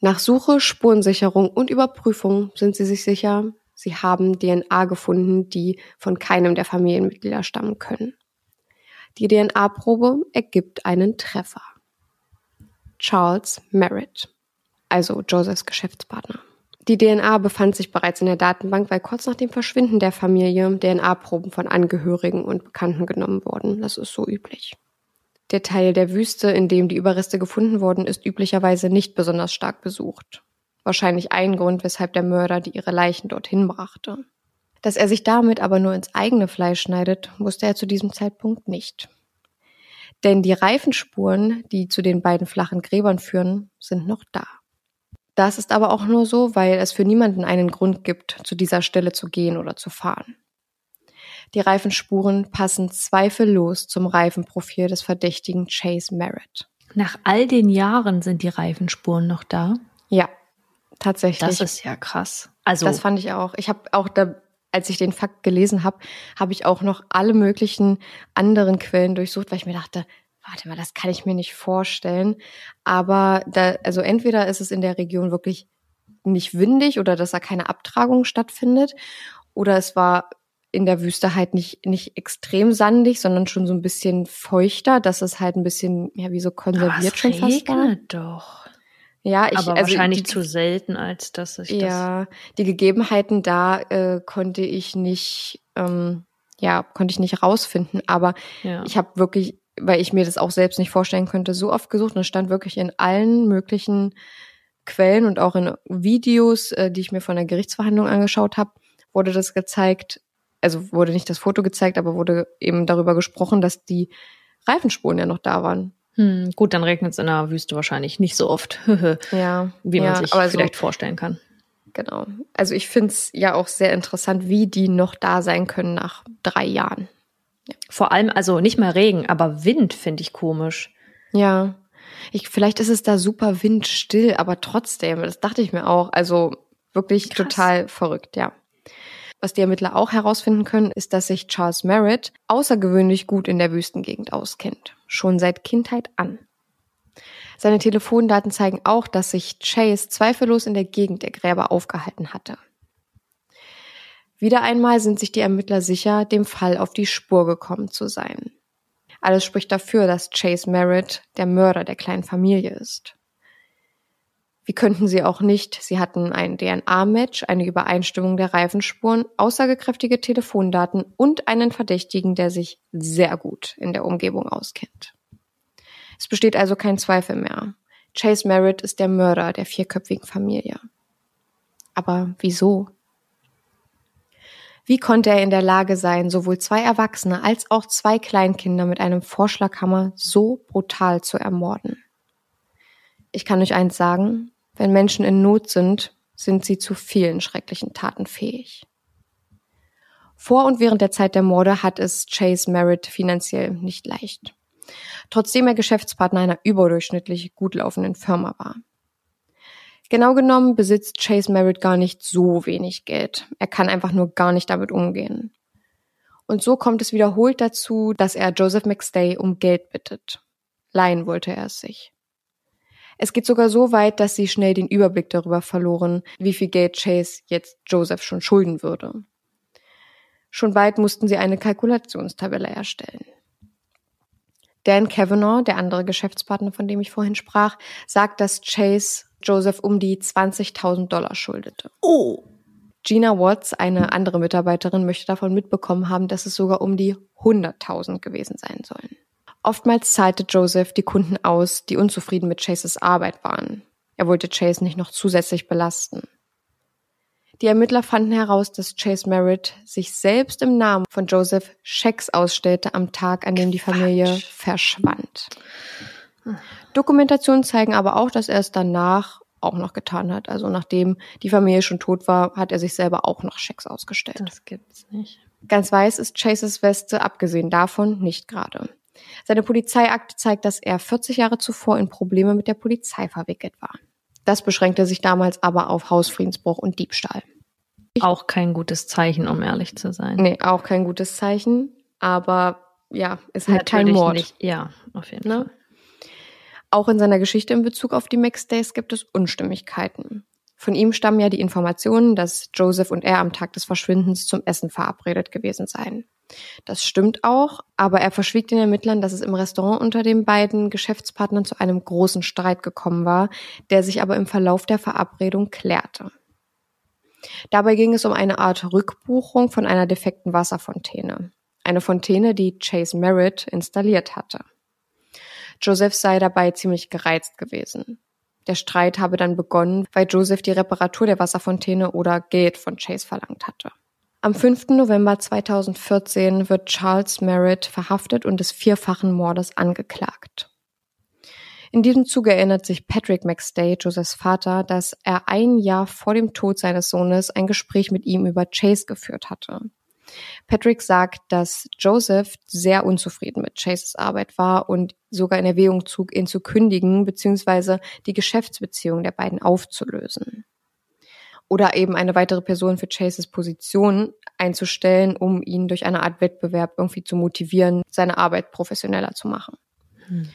Nach Suche, Spurensicherung und Überprüfung sind sie sich sicher, sie haben DNA gefunden, die von keinem der Familienmitglieder stammen können. Die DNA-Probe ergibt einen Treffer. Charles Merritt, also Josephs Geschäftspartner. Die DNA befand sich bereits in der Datenbank, weil kurz nach dem Verschwinden der Familie DNA-Proben von Angehörigen und Bekannten genommen wurden. Das ist so üblich. Der Teil der Wüste, in dem die Überreste gefunden wurden, ist üblicherweise nicht besonders stark besucht. Wahrscheinlich ein Grund, weshalb der Mörder die ihre Leichen dorthin brachte. Dass er sich damit aber nur ins eigene Fleisch schneidet, wusste er zu diesem Zeitpunkt nicht. Denn die Reifenspuren, die zu den beiden flachen Gräbern führen, sind noch da. Das ist aber auch nur so, weil es für niemanden einen Grund gibt, zu dieser Stelle zu gehen oder zu fahren. Die Reifenspuren passen zweifellos zum Reifenprofil des verdächtigen Chase Merritt. Nach all den Jahren sind die Reifenspuren noch da. Ja, tatsächlich. Das ist ja krass. Also Das fand ich auch. Ich habe auch da, als ich den Fakt gelesen habe, habe ich auch noch alle möglichen anderen Quellen durchsucht, weil ich mir dachte, warte mal, das kann ich mir nicht vorstellen. Aber da, also entweder ist es in der Region wirklich nicht windig oder dass da keine Abtragung stattfindet, oder es war in der Wüste halt nicht, nicht extrem sandig, sondern schon so ein bisschen feuchter, dass es halt ein bisschen, ja, wie so konserviert schon fast war. regnet doch. Ja, ich, aber also wahrscheinlich die, zu selten, als dass ich das. Ja, die Gegebenheiten da äh, konnte ich nicht, ähm, ja, konnte ich nicht rausfinden. Aber Ja. ich habe wirklich, weil ich mir das auch selbst nicht vorstellen könnte, so oft gesucht und es stand wirklich in allen möglichen Quellen und auch in Videos, äh, die ich mir von der Gerichtsverhandlung angeschaut habe, wurde das gezeigt, also wurde nicht das Foto gezeigt, aber wurde eben darüber gesprochen, dass die Reifenspuren ja noch da waren. Hm, gut, dann regnet es in der Wüste wahrscheinlich nicht so oft, Ja, wie man ja, sich aber so- vielleicht vorstellen kann. Genau. Also ich find's ja auch sehr interessant, wie die noch da sein können nach drei Jahren. Vor allem, also nicht mal Regen, aber Wind finde ich komisch. Ja. Ich, vielleicht ist es da super windstill, aber trotzdem, das dachte ich mir auch. Also wirklich Krass. total verrückt, ja. Was die Ermittler auch herausfinden können, ist, dass sich Charles Merritt außergewöhnlich gut in der Wüstengegend auskennt. Schon seit Kindheit an. Seine Telefondaten zeigen auch, dass sich Chase zweifellos in der Gegend der Gräber aufgehalten hatte. Wieder einmal sind sich die Ermittler sicher, dem Fall auf die Spur gekommen zu sein. Alles spricht dafür, dass Chase Merritt der Mörder der kleinen Familie ist. Wie könnten sie auch nicht? Sie hatten ein DNA-Match, eine Übereinstimmung der Reifenspuren, aussagekräftige Telefondaten und einen Verdächtigen, der sich sehr gut in der Umgebung auskennt. Es besteht also kein Zweifel mehr. Chase Merritt ist der Mörder der vierköpfigen Familie. Aber wieso? Wie konnte er in der Lage sein, sowohl zwei Erwachsene als auch zwei Kleinkinder mit einem Vorschlaghammer so brutal zu ermorden? Ich kann euch eins sagen, wenn Menschen in Not sind, sind sie zu vielen schrecklichen Taten fähig. Vor und während der Zeit der Morde hat es Chase Merritt finanziell nicht leicht. Trotzdem er Geschäftspartner einer überdurchschnittlich gut laufenden Firma war. Genau genommen besitzt Chase Merritt gar nicht so wenig Geld. Er kann einfach nur gar nicht damit umgehen. Und so kommt es wiederholt dazu, dass er Joseph McStay um Geld bittet. Leihen wollte er es sich. Es geht sogar so weit, dass sie schnell den Überblick darüber verloren, wie viel Geld Chase jetzt Joseph schon schulden würde. Schon bald mussten sie eine Kalkulationstabelle erstellen. Dan Kavanaugh, der andere Geschäftspartner, von dem ich vorhin sprach, sagt, dass Chase Joseph um die 20.000 Dollar schuldete. Oh. Gina Watts, eine andere Mitarbeiterin, möchte davon mitbekommen haben, dass es sogar um die 100.000 gewesen sein sollen. Oftmals zahlte Joseph die Kunden aus, die unzufrieden mit Chases Arbeit waren. Er wollte Chase nicht noch zusätzlich belasten. Die Ermittler fanden heraus, dass Chase Merritt sich selbst im Namen von Joseph Schecks ausstellte am Tag, an dem die Familie verschwand. Dokumentationen zeigen aber auch, dass er es danach auch noch getan hat. Also nachdem die Familie schon tot war, hat er sich selber auch noch Schecks ausgestellt. Das gibt's nicht. Ganz weiß ist Chases Weste, abgesehen davon, nicht gerade. Seine Polizeiakte zeigt, dass er 40 Jahre zuvor in Probleme mit der Polizei verwickelt war. Das beschränkte sich damals aber auf Hausfriedensbruch und Diebstahl. Auch kein gutes Zeichen, um ehrlich zu sein. Nee, auch kein gutes Zeichen. Aber ja, ist halt Natürlich kein Mord. Nicht. Ja, auf jeden ne? Fall. Auch in seiner Geschichte in Bezug auf die Max-Days gibt es Unstimmigkeiten. Von ihm stammen ja die Informationen, dass Joseph und er am Tag des Verschwindens zum Essen verabredet gewesen seien. Das stimmt auch, aber er verschwieg den Ermittlern, dass es im Restaurant unter den beiden Geschäftspartnern zu einem großen Streit gekommen war, der sich aber im Verlauf der Verabredung klärte. Dabei ging es um eine Art Rückbuchung von einer defekten Wasserfontäne. Eine Fontäne, die Chase Merritt installiert hatte. Joseph sei dabei ziemlich gereizt gewesen. Der Streit habe dann begonnen, weil Joseph die Reparatur der Wasserfontäne oder Geld von Chase verlangt hatte. Am 5. November 2014 wird Charles Merritt verhaftet und des vierfachen Mordes angeklagt. In diesem Zuge erinnert sich Patrick McStay, Josephs Vater, dass er ein Jahr vor dem Tod seines Sohnes ein Gespräch mit ihm über Chase geführt hatte. Patrick sagt, dass Joseph sehr unzufrieden mit Chases Arbeit war und sogar in Erwägung zog, ihn zu kündigen bzw. die Geschäftsbeziehung der beiden aufzulösen oder eben eine weitere Person für Chases Position einzustellen, um ihn durch eine Art Wettbewerb irgendwie zu motivieren, seine Arbeit professioneller zu machen. Hm.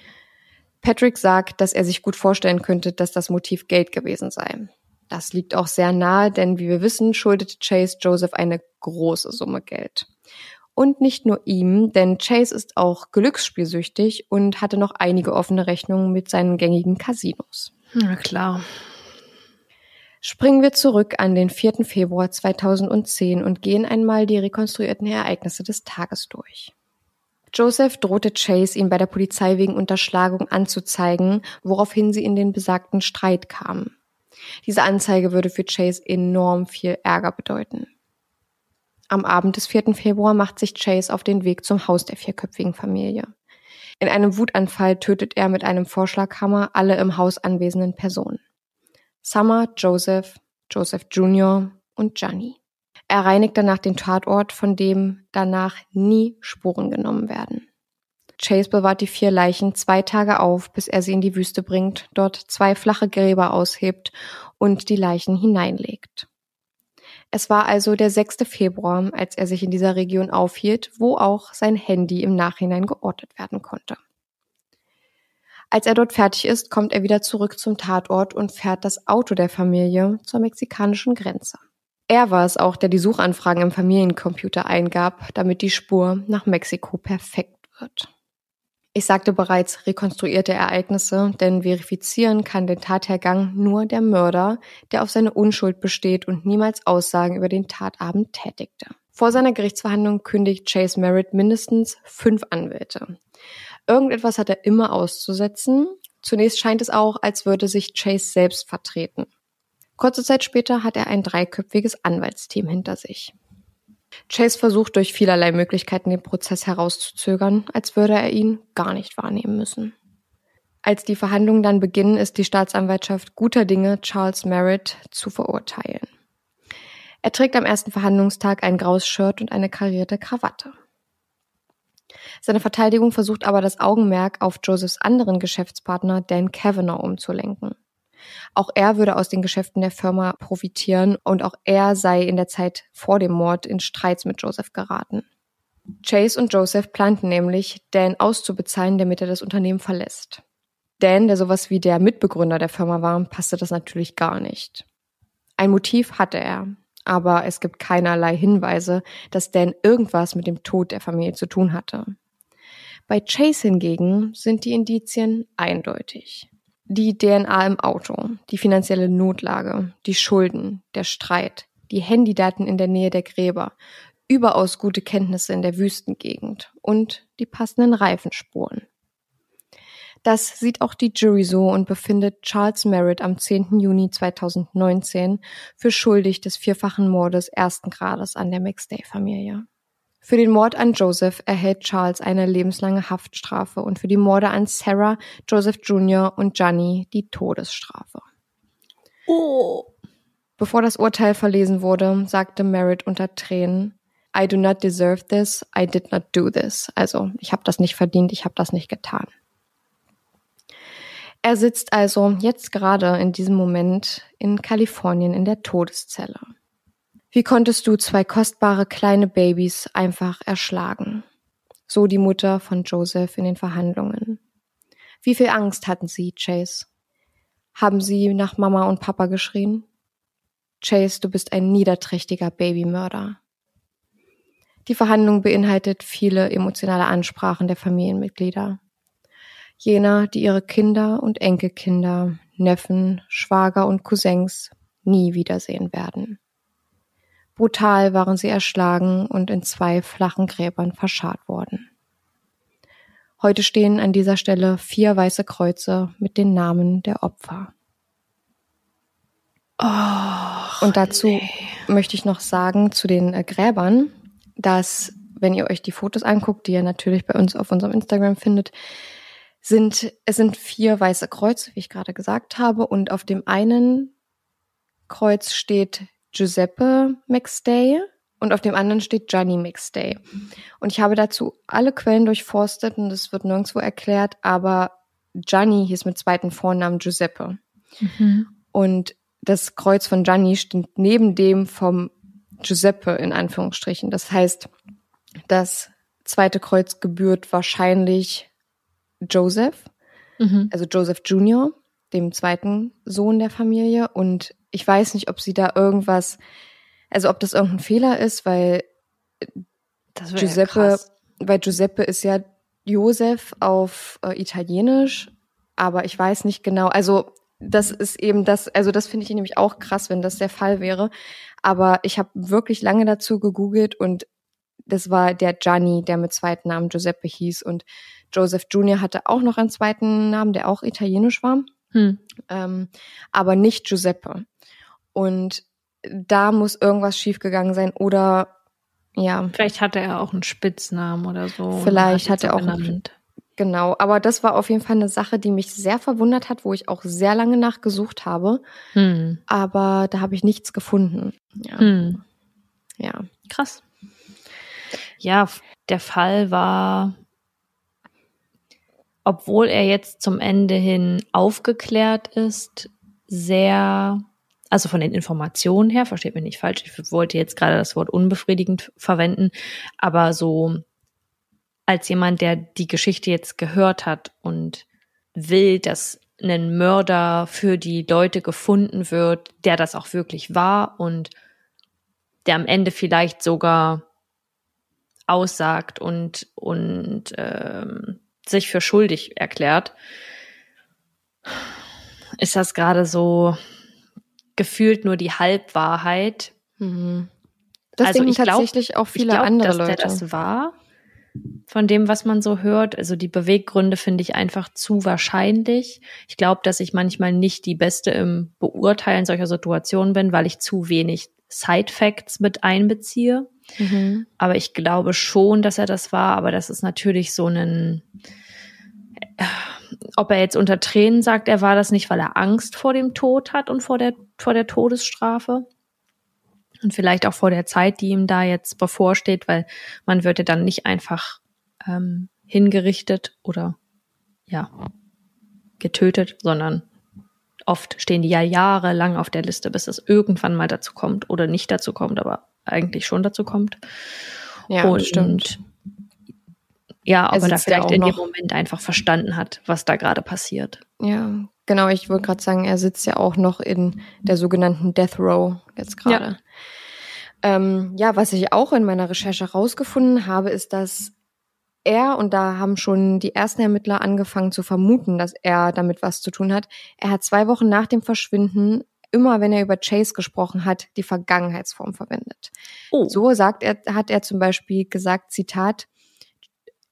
Patrick sagt, dass er sich gut vorstellen könnte, dass das Motiv Geld gewesen sei. Das liegt auch sehr nahe, denn wie wir wissen, schuldete Chase Joseph eine große Summe Geld. Und nicht nur ihm, denn Chase ist auch glücksspielsüchtig und hatte noch einige offene Rechnungen mit seinen gängigen Casinos. Na klar. Springen wir zurück an den 4. Februar 2010 und gehen einmal die rekonstruierten Ereignisse des Tages durch. Joseph drohte Chase, ihn bei der Polizei wegen Unterschlagung anzuzeigen, woraufhin sie in den besagten Streit kamen. Diese Anzeige würde für Chase enorm viel Ärger bedeuten. Am Abend des 4. Februar macht sich Chase auf den Weg zum Haus der vierköpfigen Familie. In einem Wutanfall tötet er mit einem Vorschlaghammer alle im Haus anwesenden Personen. Summer, Joseph, Joseph Jr. und Gianni. Er reinigt danach den Tatort, von dem danach nie Spuren genommen werden. Chase bewahrt die vier Leichen zwei Tage auf, bis er sie in die Wüste bringt, dort zwei flache Gräber aushebt und die Leichen hineinlegt. Es war also der 6. Februar, als er sich in dieser Region aufhielt, wo auch sein Handy im Nachhinein geortet werden konnte. Als er dort fertig ist, kommt er wieder zurück zum Tatort und fährt das Auto der Familie zur mexikanischen Grenze. Er war es auch, der die Suchanfragen im Familiencomputer eingab, damit die Spur nach Mexiko perfekt wird. Ich sagte bereits rekonstruierte Ereignisse, denn verifizieren kann den Tathergang nur der Mörder, der auf seine Unschuld besteht und niemals Aussagen über den Tatabend tätigte. Vor seiner Gerichtsverhandlung kündigt Chase Merritt mindestens fünf Anwälte. Irgendetwas hat er immer auszusetzen. Zunächst scheint es auch, als würde sich Chase selbst vertreten. Kurze Zeit später hat er ein dreiköpfiges Anwaltsteam hinter sich. Chase versucht durch vielerlei Möglichkeiten den Prozess herauszuzögern, als würde er ihn gar nicht wahrnehmen müssen. Als die Verhandlungen dann beginnen, ist die Staatsanwaltschaft guter Dinge, Charles Merritt zu verurteilen. Er trägt am ersten Verhandlungstag ein graues Shirt und eine karierte Krawatte. Seine Verteidigung versucht aber das Augenmerk auf Josephs anderen Geschäftspartner Dan Kavanagh umzulenken. Auch er würde aus den Geschäften der Firma profitieren und auch er sei in der Zeit vor dem Mord in Streits mit Joseph geraten. Chase und Joseph planten nämlich, Dan auszubezahlen, damit er das Unternehmen verlässt. Dan, der sowas wie der Mitbegründer der Firma war, passte das natürlich gar nicht. Ein Motiv hatte er, aber es gibt keinerlei Hinweise, dass Dan irgendwas mit dem Tod der Familie zu tun hatte. Bei Chase hingegen sind die Indizien eindeutig. Die DNA im Auto, die finanzielle Notlage, die Schulden, der Streit, die Handydaten in der Nähe der Gräber, überaus gute Kenntnisse in der Wüstengegend und die passenden Reifenspuren. Das sieht auch die Jury so und befindet Charles Merritt am 10. Juni 2019 für schuldig des vierfachen Mordes ersten Grades an der McStay-Familie. Für den Mord an Joseph erhält Charles eine lebenslange Haftstrafe und für die Morde an Sarah, Joseph Jr. und Gianni die Todesstrafe. Oh. Bevor das Urteil verlesen wurde, sagte Merritt unter Tränen, I do not deserve this, I did not do this. Also, ich habe das nicht verdient, ich habe das nicht getan. Er sitzt also jetzt gerade in diesem Moment in Kalifornien in der Todeszelle. Wie konntest du zwei kostbare kleine Babys einfach erschlagen? So die Mutter von Joseph in den Verhandlungen. Wie viel Angst hatten sie, Chase? Haben sie nach Mama und Papa geschrien? Chase, du bist ein niederträchtiger Babymörder. Die Verhandlung beinhaltet viele emotionale Ansprachen der Familienmitglieder. Jener, die ihre Kinder und Enkelkinder, Neffen, Schwager und Cousins nie wiedersehen werden. Brutal waren sie erschlagen und in zwei flachen Gräbern verscharrt worden. Heute stehen an dieser Stelle vier weiße Kreuze mit den Namen der Opfer. Oh, und dazu nee. möchte ich noch sagen zu den äh, Gräbern, dass wenn ihr euch die Fotos anguckt, die ihr natürlich bei uns auf unserem Instagram findet, sind es sind vier weiße Kreuze, wie ich gerade gesagt habe, und auf dem einen Kreuz steht Giuseppe McStay und auf dem anderen steht Gianni McStay. Und ich habe dazu alle Quellen durchforstet und es wird nirgendwo erklärt, aber Gianni hieß mit zweiten Vornamen Giuseppe. Mhm. Und das Kreuz von Gianni steht neben dem vom Giuseppe in Anführungsstrichen. Das heißt, das zweite Kreuz gebührt wahrscheinlich Joseph, Mhm. also Joseph Jr., dem zweiten Sohn der Familie. Und ich weiß nicht, ob sie da irgendwas, also ob das irgendein Fehler ist, weil wär Giuseppe, krass. weil Giuseppe ist ja Josef auf äh, Italienisch, aber ich weiß nicht genau. Also das ist eben das, also das finde ich nämlich auch krass, wenn das der Fall wäre. Aber ich habe wirklich lange dazu gegoogelt und das war der Gianni, der mit zweiten Namen Giuseppe hieß und Joseph Jr. hatte auch noch einen zweiten Namen, der auch italienisch war Hm. ähm, aber nicht Giuseppe. Und da muss irgendwas schiefgegangen sein oder ja, Vielleicht hatte er auch einen Spitznamen oder so. Vielleicht hat hat er auch einen genau. Aber das war auf jeden Fall eine Sache, die mich sehr verwundert hat, wo ich auch sehr lange nachgesucht habe. Hm. Aber da habe ich nichts gefunden. Ja, Hm. ja. Krass. Ja, der Fall war, obwohl er jetzt zum Ende hin aufgeklärt ist, sehr Also von den Informationen her, versteht mich nicht falsch, ich wollte jetzt gerade das Wort unbefriedigend verwenden, aber so als jemand, der die Geschichte jetzt gehört hat und will, dass ein Mörder für die Leute gefunden wird, der das auch wirklich war und der am Ende vielleicht sogar aussagt und, und ähm, sich für schuldig erklärt, ist das gerade so gefühlt nur die Halbwahrheit. Mhm. Das also denken ich glaub, tatsächlich auch viele ich glaub, andere dass Leute. Der das war. Von dem, was man so hört. Also die Beweggründe finde ich einfach zu wahrscheinlich. Ich glaube, dass ich manchmal nicht die Beste im Beurteilen solcher Situationen bin, weil ich zu wenig Side Facts mit einbeziehe. Mhm. Aber ich glaube schon, dass er das war. Aber das ist natürlich so ein, ob er jetzt unter Tränen sagt, er war das nicht, weil er Angst vor dem Tod hat und vor der, vor der Todesstrafe. Und vielleicht auch vor der Zeit, die ihm da jetzt bevorsteht, weil man würde dann nicht einfach ähm, hingerichtet oder ja getötet, sondern oft stehen die ja jahrelang auf der Liste, bis es irgendwann mal dazu kommt oder nicht dazu kommt, aber eigentlich schon dazu kommt. Ja, und stimmt. ja, ob Er er da vielleicht in dem Moment einfach verstanden hat, was da gerade passiert. Ja, genau. Ich wollte gerade sagen, er sitzt ja auch noch in der sogenannten Death Row jetzt gerade. Ja. Ähm, ja, was ich auch in meiner Recherche rausgefunden habe, ist, dass er, und da haben schon die ersten Ermittler angefangen zu vermuten, dass er damit was zu tun hat, er hat zwei Wochen nach dem Verschwinden immer, wenn er über Chase gesprochen hat, die Vergangenheitsform verwendet. Oh, So sagt er, hat er zum Beispiel gesagt, Zitat,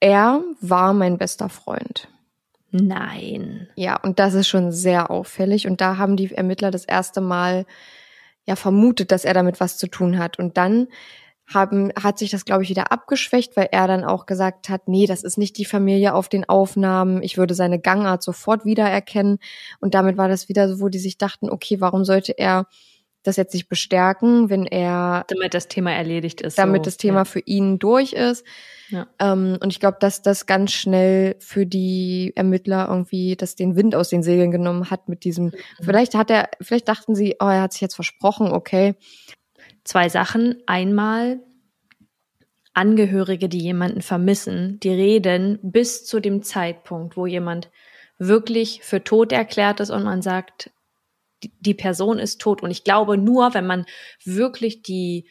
er war mein bester Freund. nein. Ja, und das ist schon sehr auffällig. Und da haben die Ermittler das erste Mal ja vermutet, dass er damit was zu tun hat. Und dann haben, hat sich das, glaube ich, wieder abgeschwächt, weil er dann auch gesagt hat, nee, das ist nicht die Familie auf den Aufnahmen. Ich würde seine Gangart sofort wiedererkennen. Und damit war das wieder so, wo die sich dachten, okay, warum sollte er das jetzt nicht bestärken, wenn er Damit das Thema erledigt ist. damit so. das Thema für ihn durch ist. Ja. Ähm, und ich glaube, dass das ganz schnell für die Ermittler irgendwie das den Wind aus den Segeln genommen hat mit diesem. Vielleicht hat er, vielleicht dachten sie, oh, er hat sich jetzt versprochen, okay. Zwei Sachen. Einmal Angehörige, die jemanden vermissen, die reden bis zu dem Zeitpunkt, wo jemand wirklich für tot erklärt ist und man sagt, die, Person ist tot. Und ich glaube nur, wenn man wirklich die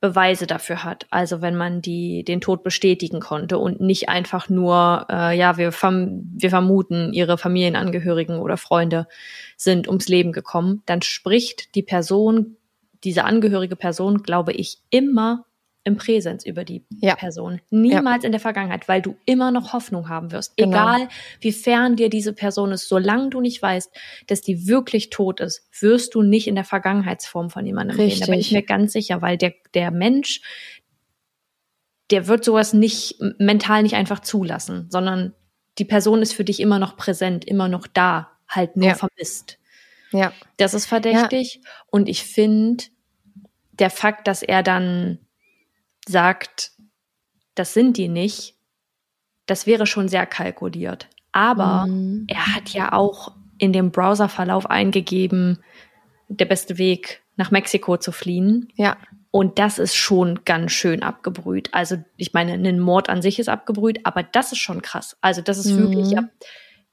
Beweise dafür hat, also wenn man die den Tod bestätigen konnte und nicht einfach nur, äh, ja, wir, verm wir vermuten, ihre Familienangehörigen oder Freunde sind ums Leben gekommen, dann spricht die Person diese angehörige Person, glaube ich, immer im Präsens über die Ja. Person. Niemals in der Vergangenheit, weil du immer noch Hoffnung haben wirst. Genau. Egal, wie fern dir diese Person ist, solange du nicht weißt, dass die wirklich tot ist, wirst du nicht in der Vergangenheitsform von jemandem reden. Da bin ich Richtig. mir ganz sicher, weil der, der Mensch, der wird sowas nicht mental nicht einfach zulassen, sondern die Person ist für dich immer noch präsent, immer noch da, halt nur Ja. vermisst. Ja, Das ist verdächtig. Und ich finde, der Fakt, dass er dann sagt, das sind die nicht, das wäre schon sehr kalkuliert. Aber Mhm. er hat ja auch in dem Browserverlauf eingegeben, der beste Weg nach Mexiko zu fliehen. ja, Und das ist schon ganz schön abgebrüht. Also ich meine, ein Mord an sich ist abgebrüht, aber das ist schon krass. Also das ist Mhm. wirklich ja,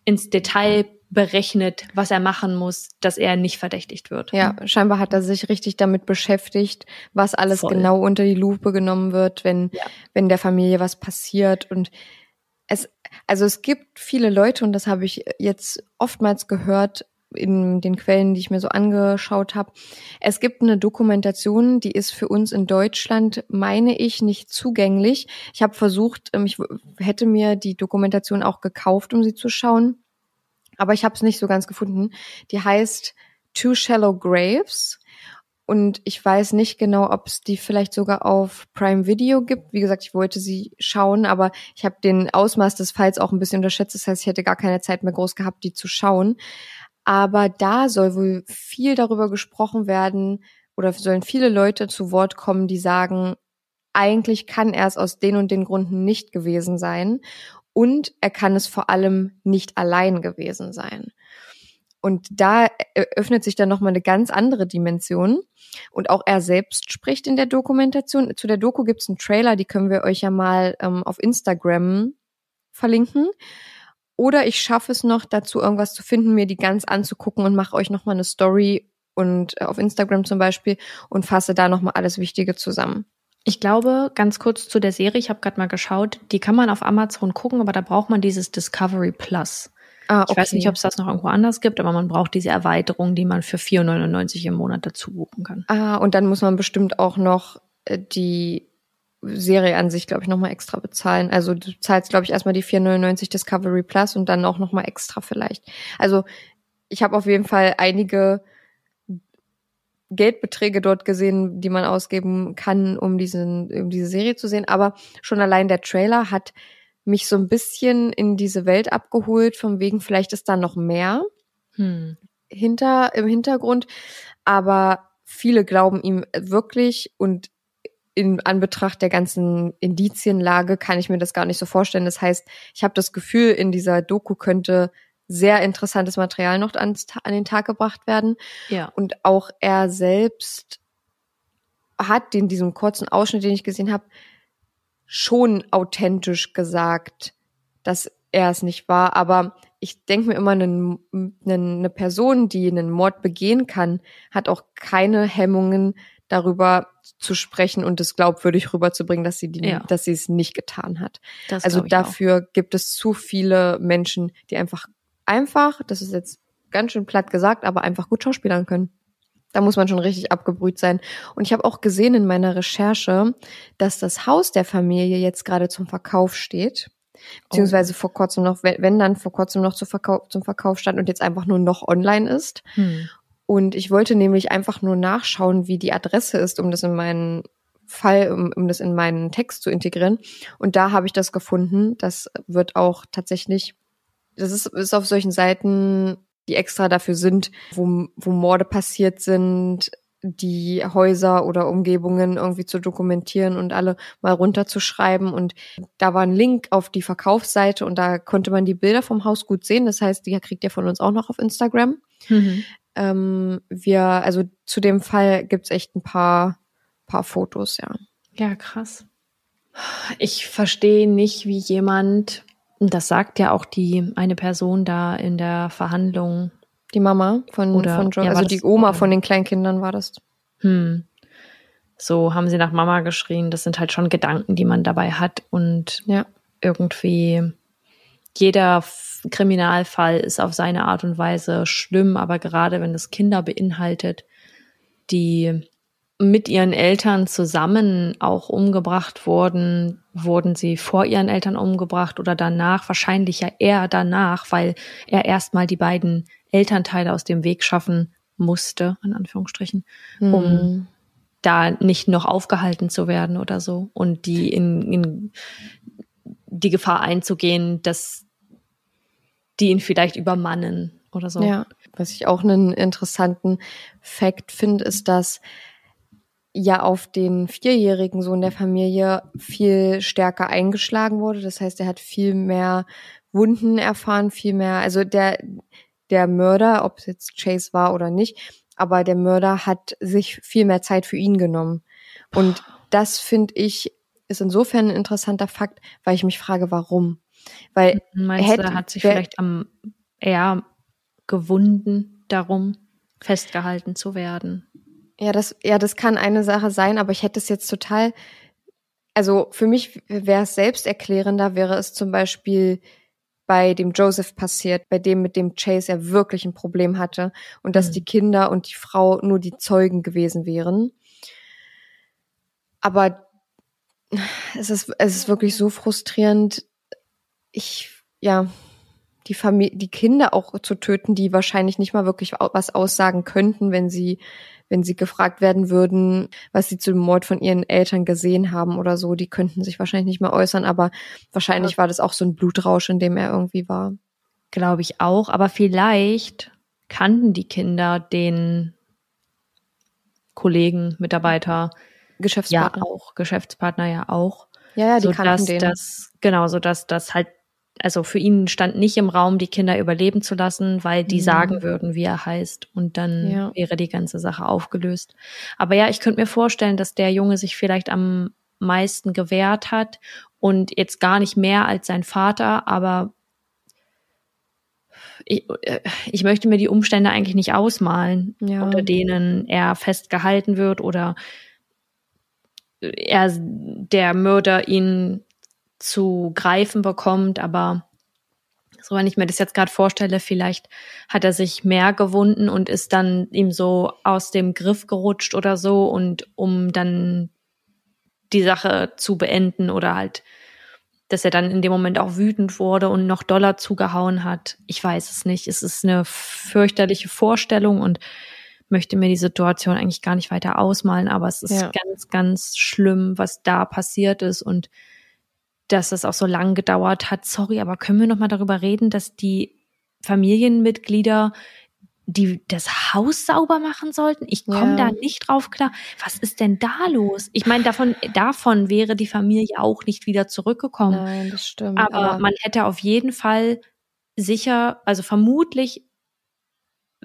ins Detail berechnet, was er machen muss, dass er nicht verdächtigt wird. ja. Scheinbar hat er sich richtig damit beschäftigt, was alles Voll. genau unter die Lupe genommen wird, wenn Ja. wenn der Familie was passiert und es also es gibt viele Leute und das habe ich jetzt oftmals gehört in den Quellen, die ich mir so angeschaut habe. Es gibt eine Dokumentation, die ist für uns in Deutschland, meine ich, nicht zugänglich. Ich habe versucht, ähm, ich hätte mir die Dokumentation auch gekauft, um sie zu schauen, aber ich habe es nicht so ganz gefunden. Die heißt Two Shallow Graves. Und ich weiß nicht genau, ob es die vielleicht sogar auf Prime Video gibt. Wie gesagt, ich wollte sie schauen, aber ich habe den Ausmaß des Falls auch ein bisschen unterschätzt. Das heißt, ich hätte gar keine Zeit mehr groß gehabt, die zu schauen. Aber da soll wohl viel darüber gesprochen werden oder sollen viele Leute zu Wort kommen, die sagen, eigentlich kann er es aus den und den Gründen nicht gewesen sein. Und er kann es vor allem nicht allein gewesen sein. Und da öffnet sich dann nochmal eine ganz andere Dimension. Und auch er selbst spricht in der Dokumentation. Zu der Doku gibt's einen Trailer, die können wir euch ja mal ähm, auf Instagram verlinken. Oder ich schaffe es noch dazu, irgendwas zu finden, mir die ganz anzugucken und mache euch nochmal eine Story und äh, auf Instagram zum Beispiel und fasse da nochmal alles Wichtige zusammen. Ich glaube, ganz kurz zu der Serie, ich habe gerade mal geschaut, die kann man auf Amazon gucken, aber da braucht man dieses Discovery Plus. Ah, okay. Ich weiß nicht, ob es das noch irgendwo anders gibt, aber man braucht diese Erweiterung, die man für 4,99 im Monat dazu buchen kann. Ah, und dann muss man bestimmt auch noch äh, die Serie an sich, glaube ich, nochmal extra bezahlen. Also du zahlst, glaube ich, erstmal die 4,99 Discovery Plus und dann auch nochmal extra vielleicht. Also ich habe auf jeden Fall einige Geldbeträge dort gesehen, die man ausgeben kann, um diesen, um diese Serie zu sehen. Aber schon allein der Trailer hat mich so ein bisschen in diese Welt abgeholt, von wegen, vielleicht ist da noch mehr hm. hinter, im Hintergrund. Aber viele glauben ihm wirklich und in Anbetracht der ganzen Indizienlage kann ich mir das gar nicht so vorstellen. Das heißt, ich habe das Gefühl, in dieser Doku könnte sehr interessantes Material noch an, an den Tag gebracht werden. Ja. Und auch er selbst hat in diesem kurzen Ausschnitt, den ich gesehen habe, schon authentisch gesagt, dass er es nicht war. Aber ich denke mir immer, eine, eine Person, die einen Mord begehen kann, hat auch keine Hemmungen darüber zu sprechen und es glaubwürdig rüberzubringen, dass sie die, ja. dass sie es nicht getan hat. Das also dafür auch. gibt es zu viele Menschen, die einfach einfach, das ist jetzt ganz schön platt gesagt, aber einfach gut schauspielern können. Da muss man schon richtig abgebrüht sein. Und ich habe auch gesehen in meiner Recherche, dass das Haus der Familie jetzt gerade zum Verkauf steht. Beziehungsweise oh. vor kurzem noch, wenn dann vor kurzem noch zum Verkauf, zum Verkauf stand und jetzt einfach nur noch online ist. Hm. Und ich wollte nämlich einfach nur nachschauen, wie die Adresse ist, um das in meinen Fall, um, um das in meinen Text zu integrieren. Und da habe ich das gefunden. Das wird auch tatsächlich das ist, ist auf solchen Seiten, die extra dafür sind, wo, wo Morde passiert sind, die Häuser oder Umgebungen irgendwie zu dokumentieren und alle mal runterzuschreiben. Und da war ein Link auf die Verkaufsseite und da konnte man die Bilder vom Haus gut sehen. Das heißt, die kriegt ihr von uns auch noch auf Instagram. Mhm. Ähm, wir, also zu dem Fall gibt's echt ein paar, paar Fotos, ja. Ja, krass. Ich verstehe nicht, wie jemand das sagt ja auch die eine Person da in der Verhandlung. Die Mama von, oder, von John, ja, also die Oma von den Kleinkindern war das. Hm. So haben sie nach Mama geschrien. Das sind halt schon Gedanken, die man dabei hat. Und ja. irgendwie jeder Kriminalfall ist auf seine Art und Weise schlimm, aber gerade wenn es Kinder beinhaltet, die mit ihren Eltern zusammen auch umgebracht wurden, wurden sie vor ihren Eltern umgebracht oder danach, wahrscheinlich ja eher danach, weil er erstmal die beiden Elternteile aus dem Weg schaffen musste, in Anführungsstrichen, mhm. um da nicht noch aufgehalten zu werden oder so und die in, in die Gefahr einzugehen, dass die ihn vielleicht übermannen oder so. Ja, was ich auch einen interessanten Fakt finde, ist, dass ja auf den vierjährigen Sohn der Familie viel stärker eingeschlagen wurde. Das heißt, er hat viel mehr Wunden erfahren, viel mehr, also der, der Mörder, ob es jetzt Chase war oder nicht, aber der Mörder hat sich viel mehr Zeit für ihn genommen. Und das finde ich ist insofern ein interessanter Fakt, weil ich mich frage, warum. Weil Meinst hätte, du, hat sich vielleicht am eher gewunden darum, festgehalten zu werden? Ja, das, ja, das kann eine Sache sein, aber ich hätte es jetzt total, also für mich wäre es selbsterklärender, wäre es zum Beispiel bei dem Joseph passiert, bei dem mit dem Chase er wirklich ein Problem hatte und dass mhm. die Kinder und die Frau nur die Zeugen gewesen wären. Aber es ist, es ist wirklich so frustrierend. Ich, ja, die Familie, die Kinder auch zu töten, die wahrscheinlich nicht mal wirklich was aussagen könnten, wenn sie wenn sie gefragt werden würden, was sie zu dem Mord von ihren Eltern gesehen haben oder so, die könnten sich wahrscheinlich nicht mehr äußern, aber wahrscheinlich war das auch so ein Blutrausch, in dem er irgendwie war. Glaube ich auch, aber vielleicht kannten die Kinder den Kollegen, Mitarbeiter, Geschäftspartner ja auch, Geschäftspartner ja auch. Ja, ja, die kannten den. Das, genau, so dass das halt also für ihn stand nicht im Raum, die Kinder überleben zu lassen, weil die Mhm. sagen würden, wie er heißt. Und dann Ja. wäre die ganze Sache aufgelöst. Aber ja, ich könnte mir vorstellen, dass der Junge sich vielleicht am meisten gewehrt hat und jetzt gar nicht mehr als sein Vater, aber ich, äh, ich möchte mir die Umstände eigentlich nicht ausmalen, Ja. unter denen er festgehalten wird oder er der Mörder ihn zu greifen bekommt, aber so wenn ich mir das jetzt gerade vorstelle, vielleicht hat er sich mehr gewunden und ist dann ihm so aus dem Griff gerutscht oder so und um dann die Sache zu beenden oder halt, dass er dann in dem Moment auch wütend wurde und noch Dollar zugehauen hat. Ich weiß es nicht. Es ist eine fürchterliche Vorstellung und möchte mir die Situation eigentlich gar nicht weiter ausmalen, aber es ist Ja. ganz, ganz schlimm, was da passiert ist und dass es auch so lang gedauert hat. Sorry, aber können wir noch mal darüber reden, dass die Familienmitglieder die das Haus sauber machen sollten? Ich komme Ja. da nicht drauf klar. Was ist denn da los? Ich meine, davon, davon wäre die Familie auch nicht wieder zurückgekommen. Nein, das stimmt. Aber man hätte auf jeden Fall sicher, also vermutlich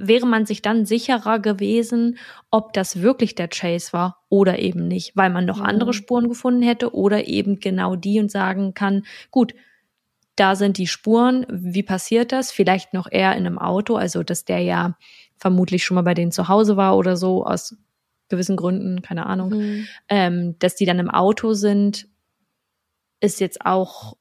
wäre man sich dann sicherer gewesen, ob das wirklich der Chase war oder eben nicht, weil man noch Ja. andere Spuren gefunden hätte oder eben genau die und sagen kann, gut, da sind die Spuren, wie passiert das? Vielleicht noch eher in einem Auto, also dass der ja vermutlich schon mal bei denen zu Hause war oder so, aus gewissen Gründen, keine Ahnung Mhm. ähm, dass die dann im Auto sind, ist jetzt auch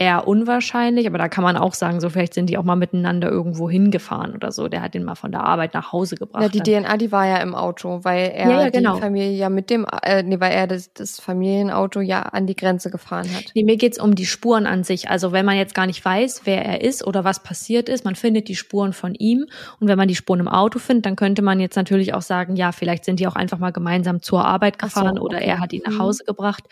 eher unwahrscheinlich, aber da kann man auch sagen, so vielleicht sind die auch mal miteinander irgendwo hingefahren oder so. Der hat den mal von der Arbeit nach Hause gebracht. Ja, die dann. DNA, die war ja im Auto, weil er Ja, ja, genau. die Familie ja mit dem, äh, nee, weil er das, das Familienauto ja an die Grenze gefahren hat. Nee, mir geht's um die Spuren an sich. Also wenn man jetzt gar nicht weiß, wer er ist oder was passiert ist, man findet die Spuren von ihm. Und wenn man die Spuren im Auto findet, dann könnte man jetzt natürlich auch sagen, ja, vielleicht sind die auch einfach mal gemeinsam zur Arbeit Ach so, gefahren oder okay. er hat ihn nach Mhm. Hause gebracht.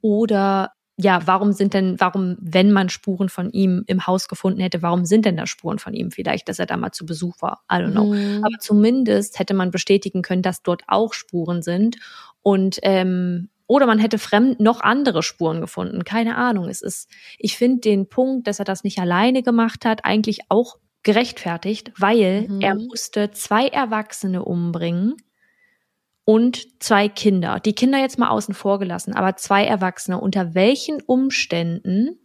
Oder ja, warum sind denn, warum, wenn man Spuren von ihm im Haus gefunden hätte, warum sind denn da Spuren von ihm? Vielleicht, dass er da mal zu Besuch war. I don't know. Mhm. Aber zumindest hätte man bestätigen können, dass dort auch Spuren sind. Und ähm, oder man hätte fremd noch andere Spuren gefunden. Keine Ahnung. Es ist, ich finde den Punkt, dass er das nicht alleine gemacht hat, eigentlich auch gerechtfertigt, weil Mhm. er musste zwei Erwachsene umbringen und zwei Kinder. Die Kinder jetzt mal außen vor gelassen, aber zwei Erwachsene. Unter welchen Umständen?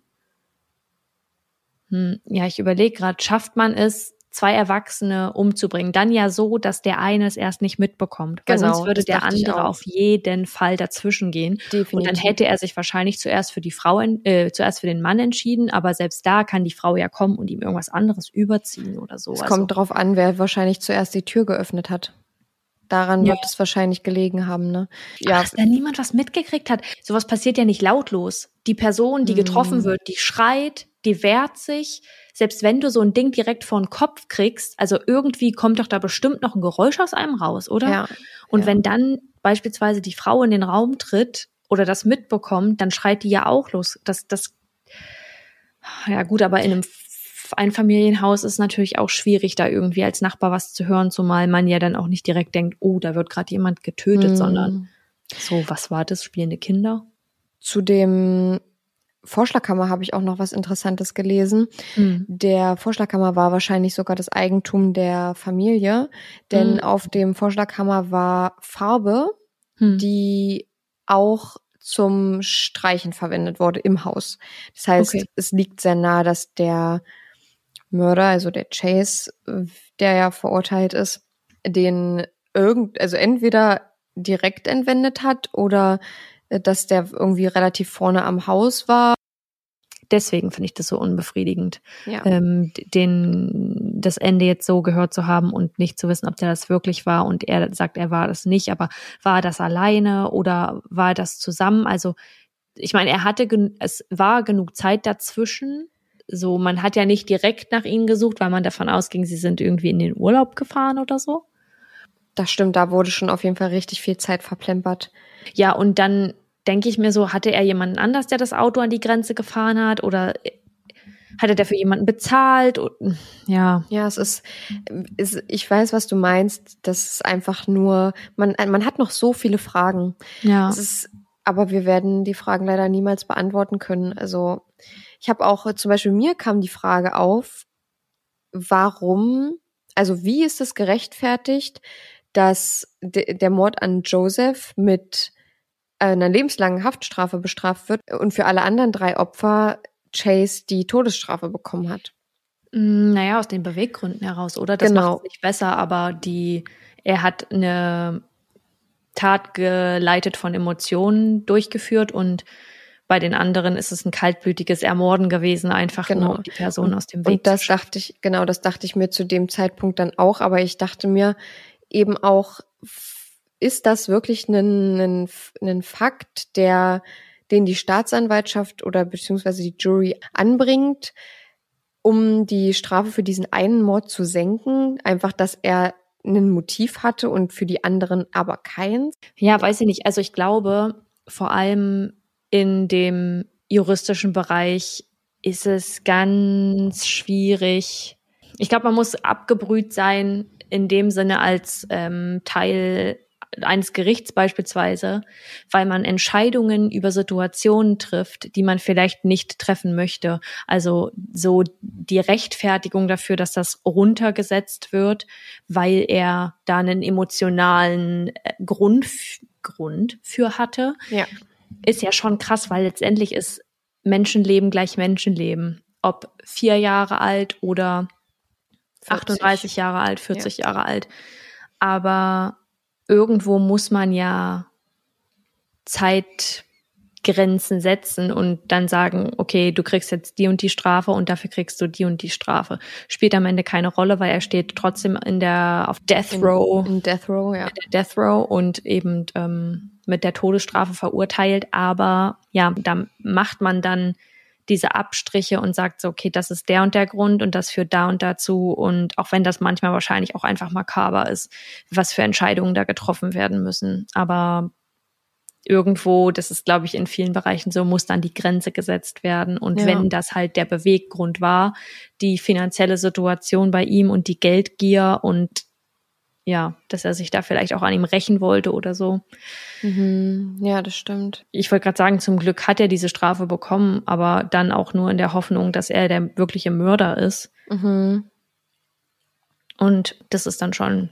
Hm, ja, ich überlege gerade, schafft man es, zwei Erwachsene umzubringen? Dann ja so, dass der eine es erst nicht mitbekommt. Weil Genau, sonst würde der andere auf jeden Fall dazwischen gehen. Definitiv. Und dann hätte er sich wahrscheinlich zuerst für die Frau, äh, zuerst für den Mann entschieden, aber selbst da kann die Frau ja kommen und ihm irgendwas anderes überziehen oder so. es Also- kommt drauf an, wer wahrscheinlich zuerst die Tür geöffnet hat. Daran Ja. wird es wahrscheinlich gelegen haben, ne? Ja. Dass da niemand was mitgekriegt hat. Sowas passiert ja nicht lautlos. Die Person, die getroffen Mhm. wird, die schreit, die wehrt sich. Selbst wenn du so ein Ding direkt vor den Kopf kriegst, also irgendwie kommt doch da bestimmt noch ein Geräusch aus einem raus, oder? Ja. Und ja. wenn dann beispielsweise die Frau in den Raum tritt oder das mitbekommt, dann schreit die ja auch los. Das, das, ja gut, aber in einem Einfamilienhaus ist natürlich auch schwierig, da irgendwie als Nachbar was zu hören, zumal man ja dann auch nicht direkt denkt, oh, da wird gerade jemand getötet, Mhm. sondern so, was war das? Spielende Kinder? Zu dem Vorschlaghammer habe ich auch noch was Interessantes gelesen. Hm. Der Vorschlaghammer war wahrscheinlich sogar das Eigentum der Familie, denn Mhm. auf dem Vorschlaghammer war Farbe, Hm. die auch zum Streichen verwendet wurde im Haus. Das heißt, Okay. es liegt sehr nahe, dass der Mörder, also der Chase, der ja verurteilt ist, den irgend, also entweder direkt entwendet hat oder äh, dass der irgendwie relativ vorne am Haus war. Deswegen finde ich das so unbefriedigend, Ja. ähm, den, das Ende jetzt so gehört zu haben und nicht zu wissen, ob der das wirklich war. Und er sagt, er war das nicht, aber war das alleine oder war das zusammen? Also, ich meine, er hatte, es war genug Zeit dazwischen. So, man hat ja nicht direkt nach ihnen gesucht, weil man davon ausging, sie sind irgendwie in den Urlaub gefahren oder so. Das stimmt, da wurde schon auf jeden Fall richtig viel Zeit verplempert. Ja, und dann denke ich mir so, hatte er jemanden anders, der das Auto an die Grenze gefahren hat oder hatte der für jemanden bezahlt? Ja, Ja, es ist, ist, ich weiß, was du meinst. Das ist einfach nur, man, man hat noch so viele Fragen. ja. Es ist, aber wir werden die Fragen leider niemals beantworten können. Also, ich habe auch äh, zum Beispiel mir kam die Frage auf, warum, also wie ist es gerechtfertigt, dass de der Mord an Joseph mit einer lebenslangen Haftstrafe bestraft wird und für alle anderen drei Opfer Chase die Todesstrafe bekommen hat. Mm, Naja, aus den Beweggründen heraus, oder? Das Genau. macht es nicht besser, aber die, er hat eine Tat geleitet von Emotionen durchgeführt und bei den anderen ist es ein kaltblütiges Ermorden gewesen, einfach Genau. nur um die Person aus dem Weg Und das dachte ich, genau, das dachte ich mir zu dem Zeitpunkt dann auch, aber ich dachte mir eben auch, ist das wirklich ein, ein, ein Fakt, der, den die Staatsanwaltschaft oder beziehungsweise die Jury anbringt, um die Strafe für diesen einen Mord zu senken? Einfach, dass er ein Motiv hatte und für die anderen aber keins? Ja, weiß ich nicht. Also ich glaube, vor allem in dem juristischen Bereich ist es ganz schwierig. Ich glaube, man muss abgebrüht sein in dem Sinne als ähm, Teil eines Gerichts beispielsweise, weil man Entscheidungen über Situationen trifft, die man vielleicht nicht treffen möchte. Also so die Rechtfertigung dafür, dass das runtergesetzt wird, weil er da einen emotionalen äh, Grund, Grund für hatte, Ja. Ist ja schon krass, weil letztendlich ist Menschenleben gleich Menschenleben. Ob vier Jahre alt oder 38 Jahre alt, 40 Jahre alt. Aber irgendwo muss man ja Zeitgrenzen setzen und dann sagen, okay, du kriegst jetzt die und die Strafe und dafür kriegst du die und die Strafe. Spielt am Ende keine Rolle, weil er steht trotzdem in der auf Death In- Row In Death Row, ja. der Death Row und eben ähm, mit der Todesstrafe verurteilt. Aber ja, da macht man dann diese Abstriche und sagt so, okay, das ist der und der Grund und das führt da und dazu. Und auch wenn das manchmal wahrscheinlich auch einfach makaber ist, was für Entscheidungen da getroffen werden müssen. Aber irgendwo, das ist, glaube ich, in vielen Bereichen so, muss dann die Grenze gesetzt werden. Und Ja. wenn das halt der Beweggrund war, die finanzielle Situation bei ihm und die Geldgier und ja, dass er sich da vielleicht auch an ihm rächen wollte oder so. Mhm. Ja, das stimmt. Ich wollte gerade sagen, zum Glück hat er diese Strafe bekommen, aber dann auch nur in der Hoffnung, dass er der wirkliche Mörder ist. Mhm. Und das ist dann schon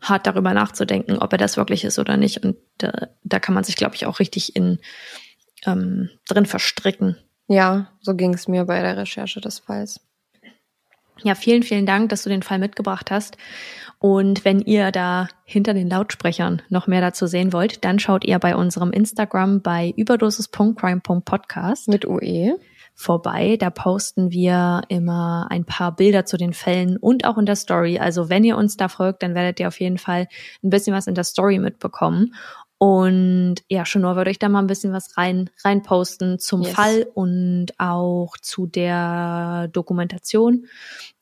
hart darüber nachzudenken, ob er das wirklich ist oder nicht. Und da, da kann man sich, glaube ich, auch richtig in ähm, drin verstricken. Ja, so ging es mir bei der Recherche des Falls. Ja, vielen, vielen Dank, dass du den Fall mitgebracht hast. Und wenn ihr da hinter den Lautsprechern noch mehr dazu sehen wollt, dann schaut ihr bei unserem Instagram bei überdosis.crime.podcast Mit UE. vorbei. Da posten wir immer ein paar Bilder zu den Fällen und auch in der Story. Also wenn ihr uns da folgt, dann werdet ihr auf jeden Fall ein bisschen was in der Story mitbekommen. Und ja, Schonor wird euch da mal ein bisschen was rein, rein posten zum Yes. Fall und auch zu der Dokumentation,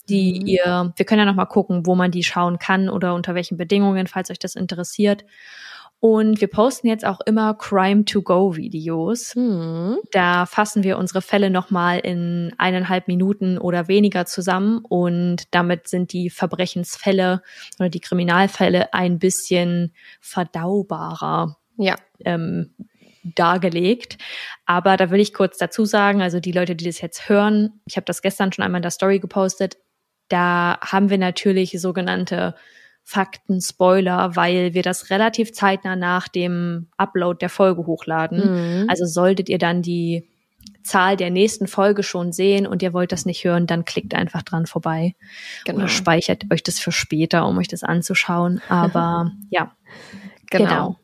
die Mhm. ihr, wir können ja noch mal gucken, wo man die schauen kann oder unter welchen Bedingungen, falls euch das interessiert. Und wir posten jetzt auch immer Crime-to-Go-Videos. Hm. Da fassen wir unsere Fälle nochmal in eineinhalb Minuten oder weniger zusammen und damit sind die Verbrechensfälle oder die Kriminalfälle ein bisschen verdaubarer Ja. ähm, dargelegt. Aber da will ich kurz dazu sagen, also die Leute, die das jetzt hören, ich habe das gestern schon einmal in der Story gepostet, da haben wir natürlich sogenannte Fakten, Spoiler, weil wir das relativ zeitnah nach dem Upload der Folge hochladen. Mhm. Also solltet ihr dann die Zahl der nächsten Folge schon sehen und ihr wollt das nicht hören, dann klickt einfach dran vorbei genau. oder speichert euch das für später, um euch das anzuschauen. Aber ja, genau. genau.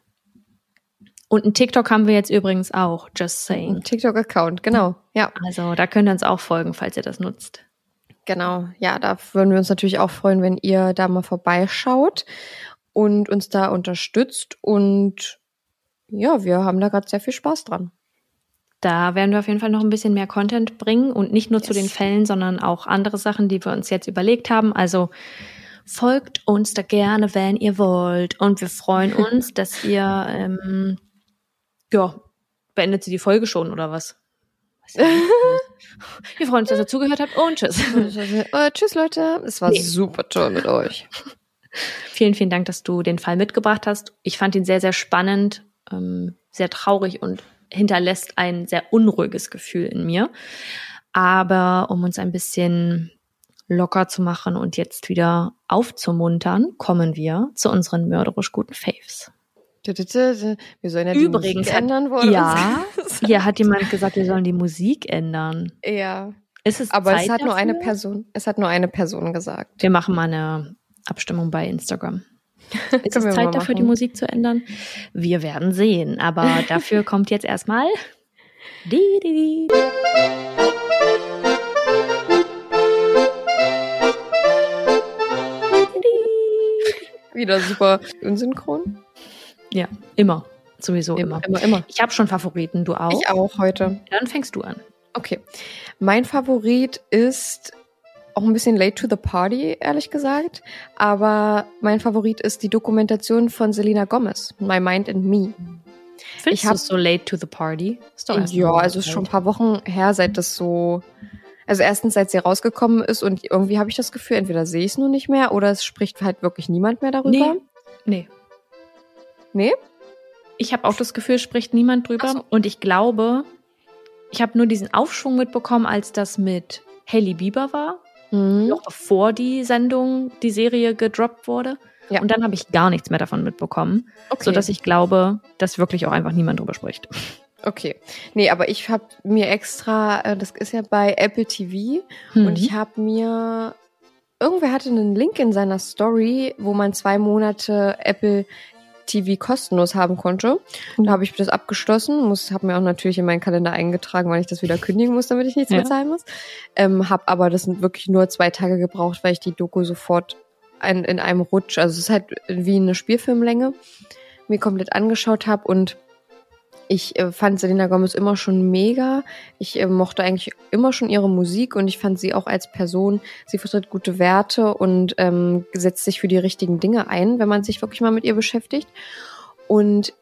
Und ein TikTok haben wir jetzt übrigens auch, just saying. Ein TikTok-Account, genau. Ja, Also da könnt ihr uns auch folgen, falls ihr das nutzt. Genau. Ja, da würden wir uns natürlich auch freuen, wenn ihr da mal vorbeischaut und uns da unterstützt. Und ja, wir haben da gerade sehr viel Spaß dran. Da werden wir auf jeden Fall noch ein bisschen mehr Content bringen und nicht nur zu Yes. den Fällen, sondern auch andere Sachen, die wir uns jetzt überlegt haben. Also folgt uns da gerne, wenn ihr wollt. Und wir freuen uns, dass ihr, ähm, ja, beendet sie die Folge schon oder was? Was ist denn los? wir freuen uns, dass ihr zugehört habt und tschüss. äh, tschüss, Leute. Es war Nee. super toll mit euch. Vielen, vielen Dank, dass du den Fall mitgebracht hast. Ich fand ihn sehr, sehr spannend, ähm, sehr traurig und hinterlässt ein sehr unruhiges Gefühl in mir. Aber um uns ein bisschen locker zu machen und jetzt wieder aufzumuntern, kommen wir zu unseren mörderisch guten Faves. Wir sollen ja die Übrigens Musik hat- ändern wurde. Ja, hier hat jemand gesagt, wir sollen die Musik ändern. ja. Ist es Aber Zeit es hat nur eine dafür? Person. Es hat nur eine Person gesagt. Wir machen mal eine Abstimmung bei Instagram. Ist es Zeit dafür, die. Musik zu ändern? Wir werden sehen. Aber dafür kommt jetzt erstmal. Die, die, die. Wieder super unsynchron. Ja, immer. Sowieso immer. immer, immer. Ich habe schon Favoriten, du auch? Ich auch heute. Dann fängst du an. Okay. Mein Favorit ist auch ein bisschen late to the party, ehrlich gesagt. Aber mein Favorit ist die Dokumentation von Selena Gomez, My Mind and Me. Findest Ich hab- du es so late to the party? Ist doch Ja, also es ist schon ein paar Wochen her, seit das so. Also erstens, seit sie rausgekommen ist und irgendwie habe ich das Gefühl, entweder sehe ich es nur nicht mehr oder es spricht halt wirklich niemand mehr darüber. Nee. Nee. Nee? Ich habe auch das Gefühl, spricht niemand drüber. So. Und ich glaube, ich habe nur diesen Aufschwung mitbekommen, als das mit Hailey Bieber war. Mhm. noch bevor die Sendung, die Serie gedroppt wurde. Ja. Und dann habe ich gar nichts mehr davon mitbekommen, Okay. sodass ich glaube, dass wirklich auch einfach niemand drüber spricht. Okay. Nee, aber ich habe mir extra, äh, das ist ja bei Apple TV Mhm. und ich habe mir irgendwer hatte einen Link in seiner Story, wo man zwei Monate Apple TV kostenlos haben konnte. Und da habe ich das abgeschlossen, muss, habe mir auch natürlich in meinen Kalender eingetragen, weil ich das wieder kündigen muss, damit ich nichts Ja. mehr zahlen muss. Ähm, habe aber das sind wirklich nur zwei Tage gebraucht, weil ich die Doku sofort ein, in einem Rutsch, also es ist halt wie eine Spielfilmlänge, mir komplett angeschaut habe und ich äh, fand Selena Gomez immer schon mega. Ich äh, mochte eigentlich immer schon ihre Musik und ich fand sie auch als Person, sie vertritt gute Werte und ähm, setzt sich für die richtigen Dinge ein, wenn man sich wirklich mal mit ihr beschäftigt. Und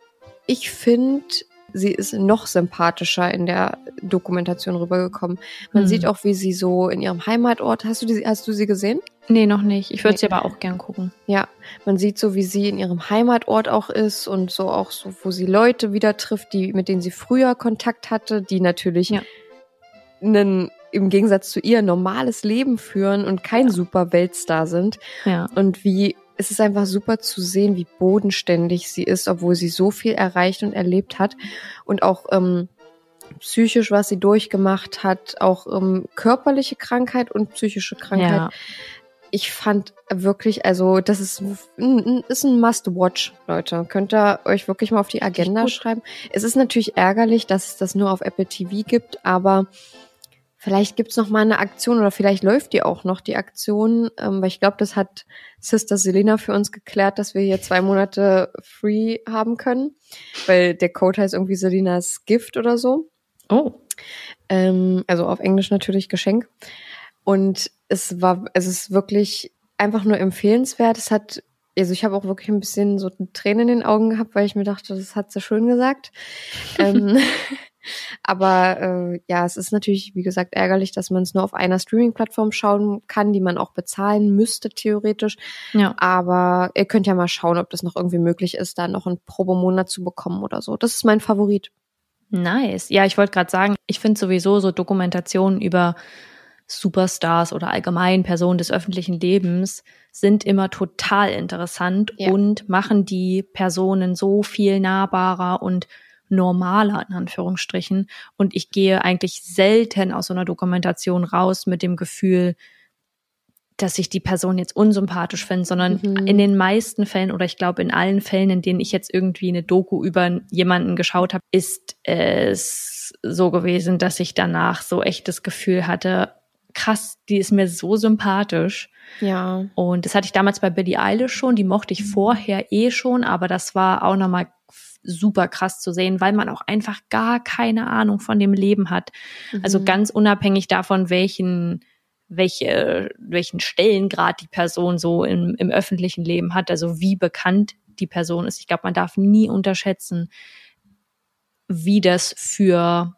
ich finde, sie ist noch sympathischer in der Dokumentation rübergekommen. Man Mhm. sieht auch, wie sie so in ihrem Heimatort, hast du, die, hast du sie gesehen? Nee, noch nicht. Ich würde Nee. sie aber auch gern gucken. Ja, man sieht so, wie sie in ihrem Heimatort auch ist und so auch so, wo sie Leute wieder trifft, die, mit denen sie früher Kontakt hatte, die natürlich Ja. einen, im Gegensatz zu ihr normales Leben führen und kein super Weltstar sind. Ja. Und wie, es ist einfach super zu sehen, wie bodenständig sie ist, obwohl sie so viel erreicht und erlebt hat. Und auch ähm, psychisch, was sie durchgemacht hat, auch ähm, körperliche Krankheit und psychische Krankheit Ja. ich fand wirklich, also das ist ein, ist ein Must-Watch, Leute. Könnt ihr euch wirklich mal auf die Agenda schreiben. Es ist natürlich ärgerlich, dass es das nur auf Apple TV gibt, aber vielleicht gibt's noch mal eine Aktion oder vielleicht läuft die auch noch, die Aktion, ähm, weil ich glaube, das hat Sister Selena für uns geklärt, dass wir hier zwei Monate free haben können, weil der Code heißt irgendwie Selenas Gift oder so. Oh. Ähm, also auf Englisch natürlich Geschenk. Und es war, es ist wirklich einfach nur empfehlenswert. Es hat, also ich habe auch wirklich ein bisschen so Tränen in den Augen gehabt, weil ich mir dachte, das hat sie schön gesagt. ähm, aber äh, ja, es ist natürlich, wie gesagt, ärgerlich, dass man es nur auf einer Streaming-Plattform schauen kann, die man auch bezahlen müsste, theoretisch. Ja. Aber ihr könnt ja mal schauen, ob das noch irgendwie möglich ist, da noch einen Probemonat zu bekommen oder so. Das ist mein Favorit. Nice. Ja, ich wollte gerade sagen, ich finde sowieso so Dokumentationen über Superstars oder allgemein Personen des öffentlichen Lebens sind immer total interessant Ja. und machen die Personen so viel nahbarer und normaler in Anführungsstrichen. Und ich gehe eigentlich selten aus so einer Dokumentation raus mit dem Gefühl, dass ich die Person jetzt unsympathisch finde, sondern Mhm. in den meisten Fällen oder ich glaube in allen Fällen, in denen ich jetzt irgendwie eine Doku über jemanden geschaut habe, ist es so gewesen, dass ich danach so echt das Gefühl hatte, krass, die ist mir so sympathisch. Ja. Und das hatte ich damals bei Billie Eilish schon, die mochte ich vorher eh schon, aber das war auch nochmal super krass zu sehen, weil man auch einfach gar keine Ahnung von dem Leben hat. Also Mhm. ganz unabhängig davon, welchen, welche, welchen Stellengrad die Person so im, im öffentlichen Leben hat, also wie bekannt die Person ist. Ich glaube, man darf nie unterschätzen, wie das für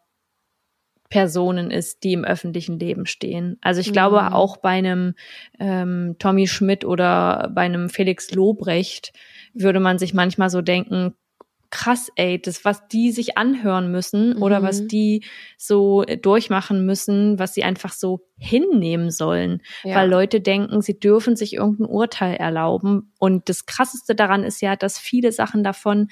Personen ist, die im öffentlichen Leben stehen. Also ich glaube Mhm. auch bei einem ähm, Tommy Schmidt oder bei einem Felix Lobrecht würde man sich manchmal so denken, krass, ey, das, was die sich anhören müssen mhm. oder was die so durchmachen müssen, was sie einfach so hinnehmen sollen. Ja. Weil Leute denken, sie dürfen sich irgendein Urteil erlauben. Und das krasseste daran ist ja, dass viele Sachen davon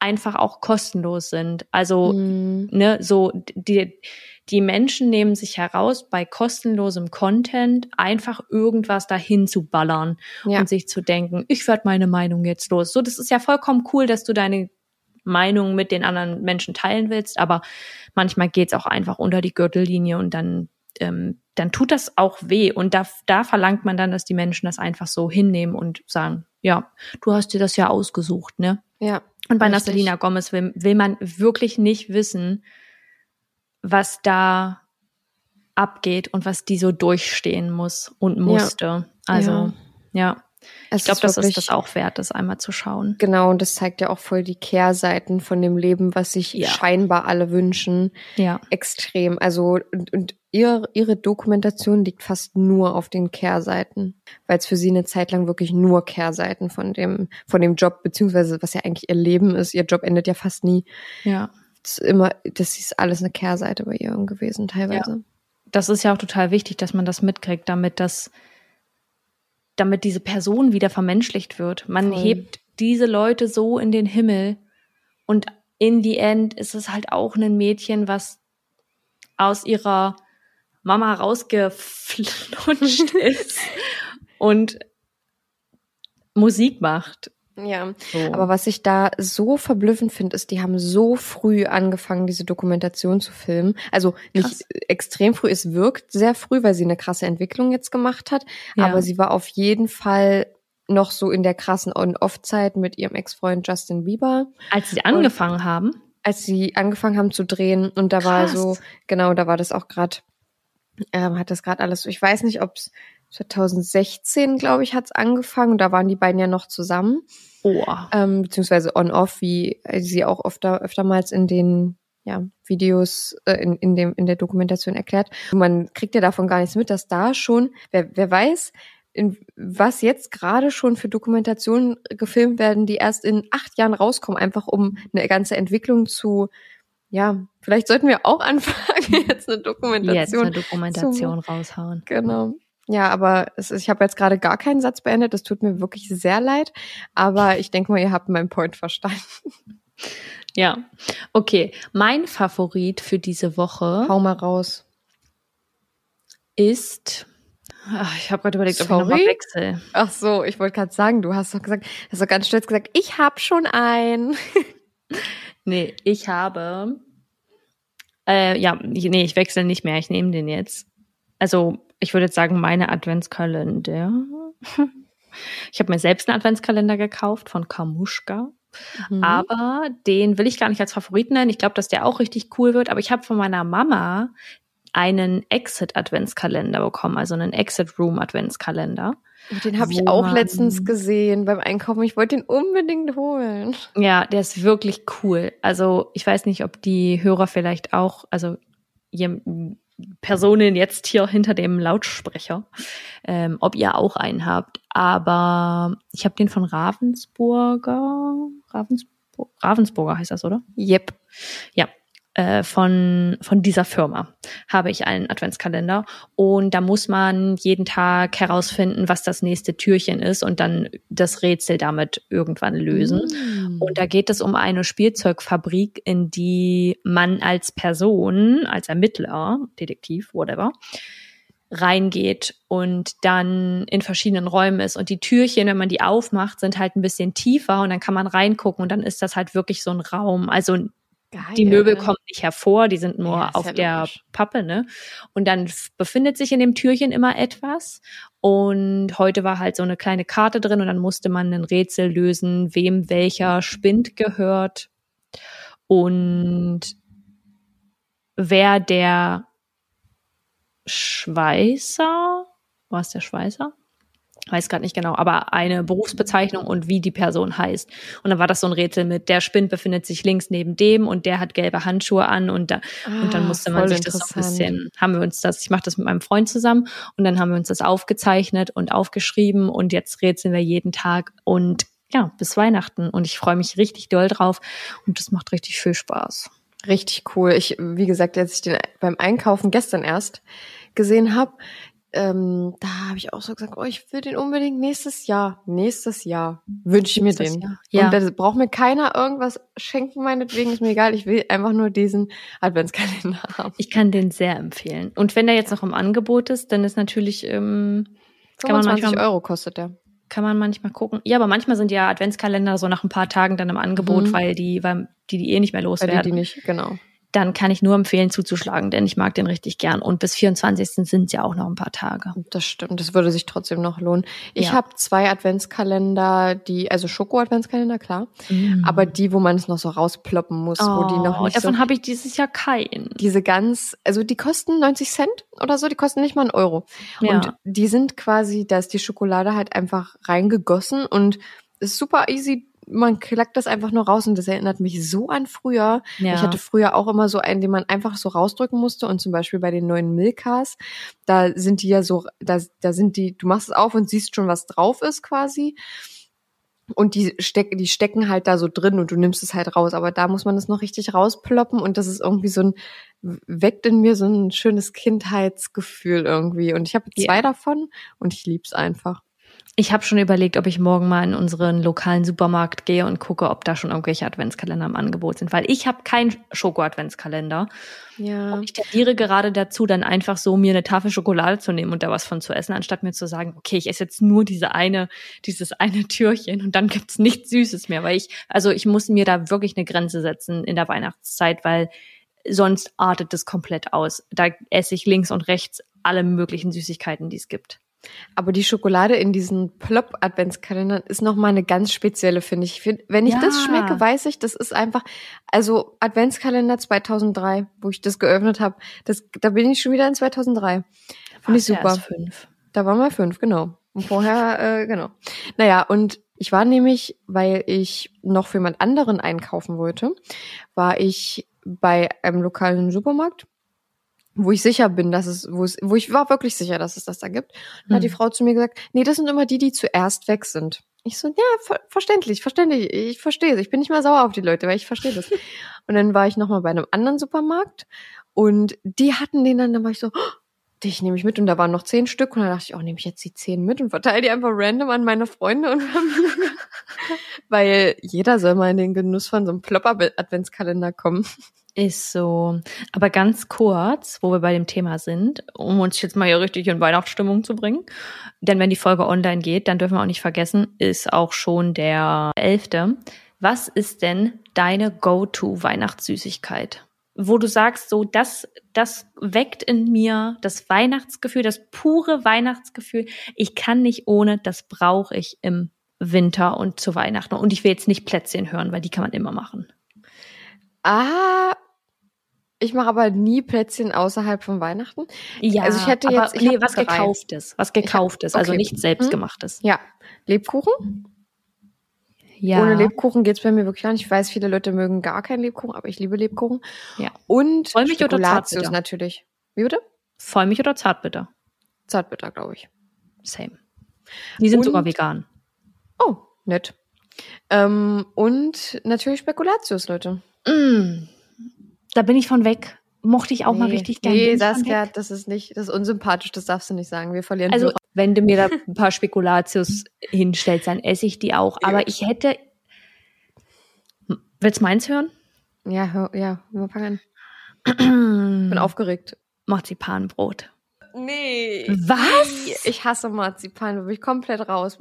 einfach auch kostenlos sind. Also, mhm. ne, so, die, die Menschen nehmen sich heraus, bei kostenlosem Content einfach irgendwas dahin zu ballern ja. und sich zu denken, ich werde meine Meinung jetzt los. So, das ist ja vollkommen cool, dass du deine Meinung mit den anderen Menschen teilen willst, aber manchmal geht's auch einfach unter die Gürtellinie und dann, ähm, dann tut das auch weh. Und da, da verlangt man dann, dass die Menschen das einfach so hinnehmen und sagen, ja, du hast dir das ja ausgesucht, ne? Ja. Und bei. Natalina Gomez will, will man wirklich nicht wissen, was da abgeht und was die so durchstehen muss und musste. Ja. Also, ja. ja. Ich glaube, das ist das auch wert, das einmal zu schauen. Genau, und das zeigt ja auch voll die Kehrseiten von dem Leben, was sich ja. scheinbar alle wünschen. Ja. Extrem. Also, und, und ihre, ihre Dokumentation liegt fast nur auf den Kehrseiten, weil es für sie eine Zeit lang wirklich nur Kehrseiten von dem, von dem Job, beziehungsweise was ja eigentlich ihr Leben ist. Ihr Job endet ja fast nie. Ja ist immer, das ist alles eine Kehrseite bei ihr gewesen, teilweise. Ja. Das ist ja auch total wichtig, dass man das mitkriegt, damit das, damit diese Person wieder vermenschlicht wird. Man Voll. hebt diese Leute so in den Himmel und in the end ist es halt auch ein Mädchen, was aus ihrer Mama rausgeflutscht ist und Musik macht. Ja, so. aber was ich da so verblüffend finde, ist, die haben so früh angefangen, diese Dokumentation zu filmen. Also nicht Krass. extrem früh, es wirkt sehr früh, weil sie eine krasse Entwicklung jetzt gemacht hat. Ja. Aber sie war auf jeden Fall noch so in der krassen On-Off-Zeit mit ihrem Ex-Freund Justin Bieber. Als sie angefangen und haben? Als sie angefangen haben zu drehen und da Krass. war so, genau, da war das auch gerade, ähm, hat das gerade alles, ich weiß nicht, ob es 2016, glaube ich, hat es angefangen. Da waren die beiden ja noch zusammen. Oh. Ähm, beziehungsweise on-off, wie sie auch öfter, öftermals in den ja, Videos äh, in, in, dem, in der Dokumentation erklärt. Man kriegt ja davon gar nichts mit, dass da schon, wer, wer weiß, in, was jetzt gerade schon für Dokumentationen gefilmt werden, die erst in acht Jahren rauskommen, einfach um eine ganze Entwicklung zu, ja, vielleicht sollten wir auch anfangen, jetzt eine Dokumentation, jetzt eine Dokumentation zu, raushauen. Genau. Ja, aber es ist, ich habe jetzt gerade gar keinen Satz beendet. Das tut mir wirklich sehr leid. Aber ich denke mal, ihr habt meinen Point verstanden. Ja, okay. Mein Favorit für diese Woche. Hau mal raus. Ist. Ach, ich habe gerade überlegt, Sorry? ob ich nochmal wechsle. Ach so, ich wollte gerade sagen, du hast doch gesagt, hast doch ganz stolz gesagt, ich habe schon einen. nee, ich habe. Äh, ja, nee, ich wechsle nicht mehr. Ich nehme den jetzt. Also ich würde jetzt sagen, meine Adventskalender. Ich habe mir selbst einen Adventskalender gekauft von Kamuschka. Mhm. Aber den will ich gar nicht als Favorit nennen. Ich glaube, dass der auch richtig cool wird. Aber ich habe von meiner Mama einen Exit-Adventskalender bekommen, also einen Exit-Room-Adventskalender. Den habe ich auch letztens gesehen beim Einkaufen. Ich wollte den unbedingt holen. Ja, der ist wirklich cool. Also ich weiß nicht, ob die Hörer vielleicht auch, also Personen jetzt hier hinter dem Lautsprecher, ähm, ob ihr auch einen habt. Aber ich habe den von Ravensburger. Ravensburger, Ravensburger heißt das, oder? Yep. Ja, äh, von, von dieser Firma habe ich einen Adventskalender und da muss man jeden Tag herausfinden, was das nächste Türchen ist und dann das Rätsel damit irgendwann lösen. Mm. Und da geht es um eine Spielzeugfabrik, in die man als Person, als Ermittler, Detektiv, whatever, reingeht und dann in verschiedenen Räumen ist. Und die Türchen, wenn man die aufmacht, sind halt ein bisschen tiefer und dann kann man reingucken und dann ist das halt wirklich so ein Raum. Also Geil. Die Möbel kommen nicht hervor, die sind nur ja, auf ja der logisch. Pappe, ne? Und dann befindet sich in dem Türchen immer etwas. Und heute war halt so eine kleine Karte drin und dann musste man ein Rätsel lösen, wem welcher Spind gehört und wer der Schweißer, war es der Schweißer? Weiß gerade nicht genau, aber eine Berufsbezeichnung und wie die Person heißt. Und dann war das so ein Rätsel mit, der Spind befindet sich links neben dem und der hat gelbe Handschuhe an und da, ah, und dann ah, musste man sich das so ein bisschen, haben wir uns das, ich mache das mit meinem Freund zusammen und dann haben wir uns das aufgezeichnet und aufgeschrieben und jetzt rätseln wir jeden Tag und ja, bis Weihnachten. Und ich freue mich richtig doll drauf und das macht richtig viel Spaß. Richtig cool. Ich, wie gesagt, als ich den beim Einkaufen gestern erst gesehen habe, ähm, da habe ich auch so gesagt, oh, ich will den unbedingt nächstes Jahr. Nächstes Jahr wünsche ich mir den. Jahr, ja. Und da braucht mir keiner irgendwas schenken, meinetwegen, ist mir egal. Ich will einfach nur diesen Adventskalender haben. Ich kann den sehr empfehlen. Und wenn der jetzt noch im Angebot ist, dann ist natürlich, ähm, kann man 25 manchmal, Euro kostet der. kann man manchmal gucken. Ja, aber manchmal sind ja Adventskalender so nach ein paar Tagen dann im Angebot, Mhm. weil die, weil die, die eh nicht mehr loswerden. die, die nicht, genau. Dann kann ich nur empfehlen zuzuschlagen, denn ich mag den richtig gern. Und bis 24. sind es ja auch noch ein paar Tage. Das stimmt, das würde sich trotzdem noch lohnen. Ich Ja. habe zwei Adventskalender, die, also Schoko-Adventskalender, klar, aber die, wo man es noch so rausploppen muss, wo die noch Oh, nicht davon so, habe ich dieses Jahr keinen. diese ganz, also die kosten 90 Cent oder so, die kosten nicht mal einen Euro. Ja. Und die sind quasi, da ist die Schokolade halt einfach reingegossen und ist super easy. Man klackt das einfach nur raus und das erinnert mich so an früher. Ja. Ich hatte früher auch immer so einen, den man einfach so rausdrücken musste und zum Beispiel bei den neuen Milkas, da sind die ja so, da, da sind die, du machst es auf und siehst schon, was drauf ist quasi. Und die stecken, die stecken halt da so drin und du nimmst es halt raus. Aber da muss man das noch richtig rausploppen und das ist irgendwie so ein, weckt in mir so ein schönes Kindheitsgefühl irgendwie. Und ich habe zwei Ja. davon und ich lieb's einfach. Ich habe schon überlegt, ob ich morgen mal in unseren lokalen Supermarkt gehe und gucke, ob da schon irgendwelche Adventskalender im Angebot sind, weil ich habe keinen Schoko-Adventskalender. Ja. Und ich tendiere gerade dazu, dann einfach so mir eine Tafel Schokolade zu nehmen und da was von zu essen, anstatt mir zu sagen, okay, ich esse jetzt nur diese eine, dieses eine Türchen und dann gibt's nichts Süßes mehr, weil ich, also ich muss mir da wirklich eine Grenze setzen in der Weihnachtszeit, weil sonst artet es komplett aus. Da esse ich links und rechts alle möglichen Süßigkeiten, die es gibt. Aber die Schokolade in diesen Plop-Adventskalendern ist nochmal eine ganz spezielle, finde ich. Wenn ich Ja. das schmecke, weiß ich, das ist einfach, also Adventskalender 2003, wo ich das geöffnet habe, das, da bin ich schon wieder in 2003. Finde ich super. fünf. Da waren wir fünf, genau. Und vorher, äh, genau. Naja, und ich war nämlich, weil ich noch für jemand anderen einkaufen wollte, war ich bei einem lokalen Supermarkt, wo ich sicher bin, dass es, wo es, wo ich war wirklich sicher, dass es das da gibt. Und hat die Hm. Frau zu mir gesagt, nee, das sind immer die, die zuerst weg sind. Ich so, ja, ver verständlich, verständlich, ich verstehe es. Ich bin nicht mal sauer auf die Leute, weil ich verstehe das. und dann war ich nochmal bei einem anderen Supermarkt und die hatten den dann, dann war ich so, oh, dich nehme ich mit und da waren noch zehn Stück und dann dachte ich, oh, nehme ich jetzt die zehn mit und verteile die einfach random an meine Freunde und. Weil jeder soll mal in den Genuss von so einem Plopper-Adventskalender kommen. Ist so. Aber ganz kurz, wo wir bei dem Thema sind, um uns jetzt mal hier richtig in Weihnachtsstimmung zu bringen. Denn wenn die Folge online geht, dann dürfen wir auch nicht vergessen, ist auch schon der 11. Was ist denn deine Go-To-Weihnachtssüßigkeit? Wo du sagst, so, das, das weckt in mir das Weihnachtsgefühl, das pure Weihnachtsgefühl. Ich kann nicht ohne, das brauche ich im Winter und zu Weihnachten. Und ich will jetzt nicht Plätzchen hören, weil die kann man immer machen. Ah, ich mache aber nie Plätzchen außerhalb von Weihnachten. Ja, Also ich hätte aber jetzt- ich nee, hab was gekauftes, was gekauftes, also okay. nicht selbstgemachtes. Ja, Lebkuchen. Ja. Ohne Lebkuchen geht's bei mir wirklich gar nicht. Ich weiß, viele Leute mögen gar keinen Lebkuchen, aber ich liebe Lebkuchen. Ja. Und Vollmilch oder Zartbitter? natürlich. Wie bitte? Vollmilch oder Zartbitter? Zartbitter, glaube ich. Same. Die sind Und- sogar vegan. Oh, nett. Ähm, und natürlich Spekulatius, Leute. Mm. Da bin ich von weg. Mochte ich auch mal richtig gerne. Nee, Saskia, das ist nicht, das ist unsympathisch, das darfst du nicht sagen. Wir verlieren Also. Wenn du mir da ein paar Spekulatius hinstellst, dann esse ich die auch. Aber ich hätte. Willst du meins hören? Ja, hör, ja, wir fangen an. Ich bin aufgeregt. Marzipanbrot. Nee. Was? Ich hasse Marzipan, da bin ich komplett raus.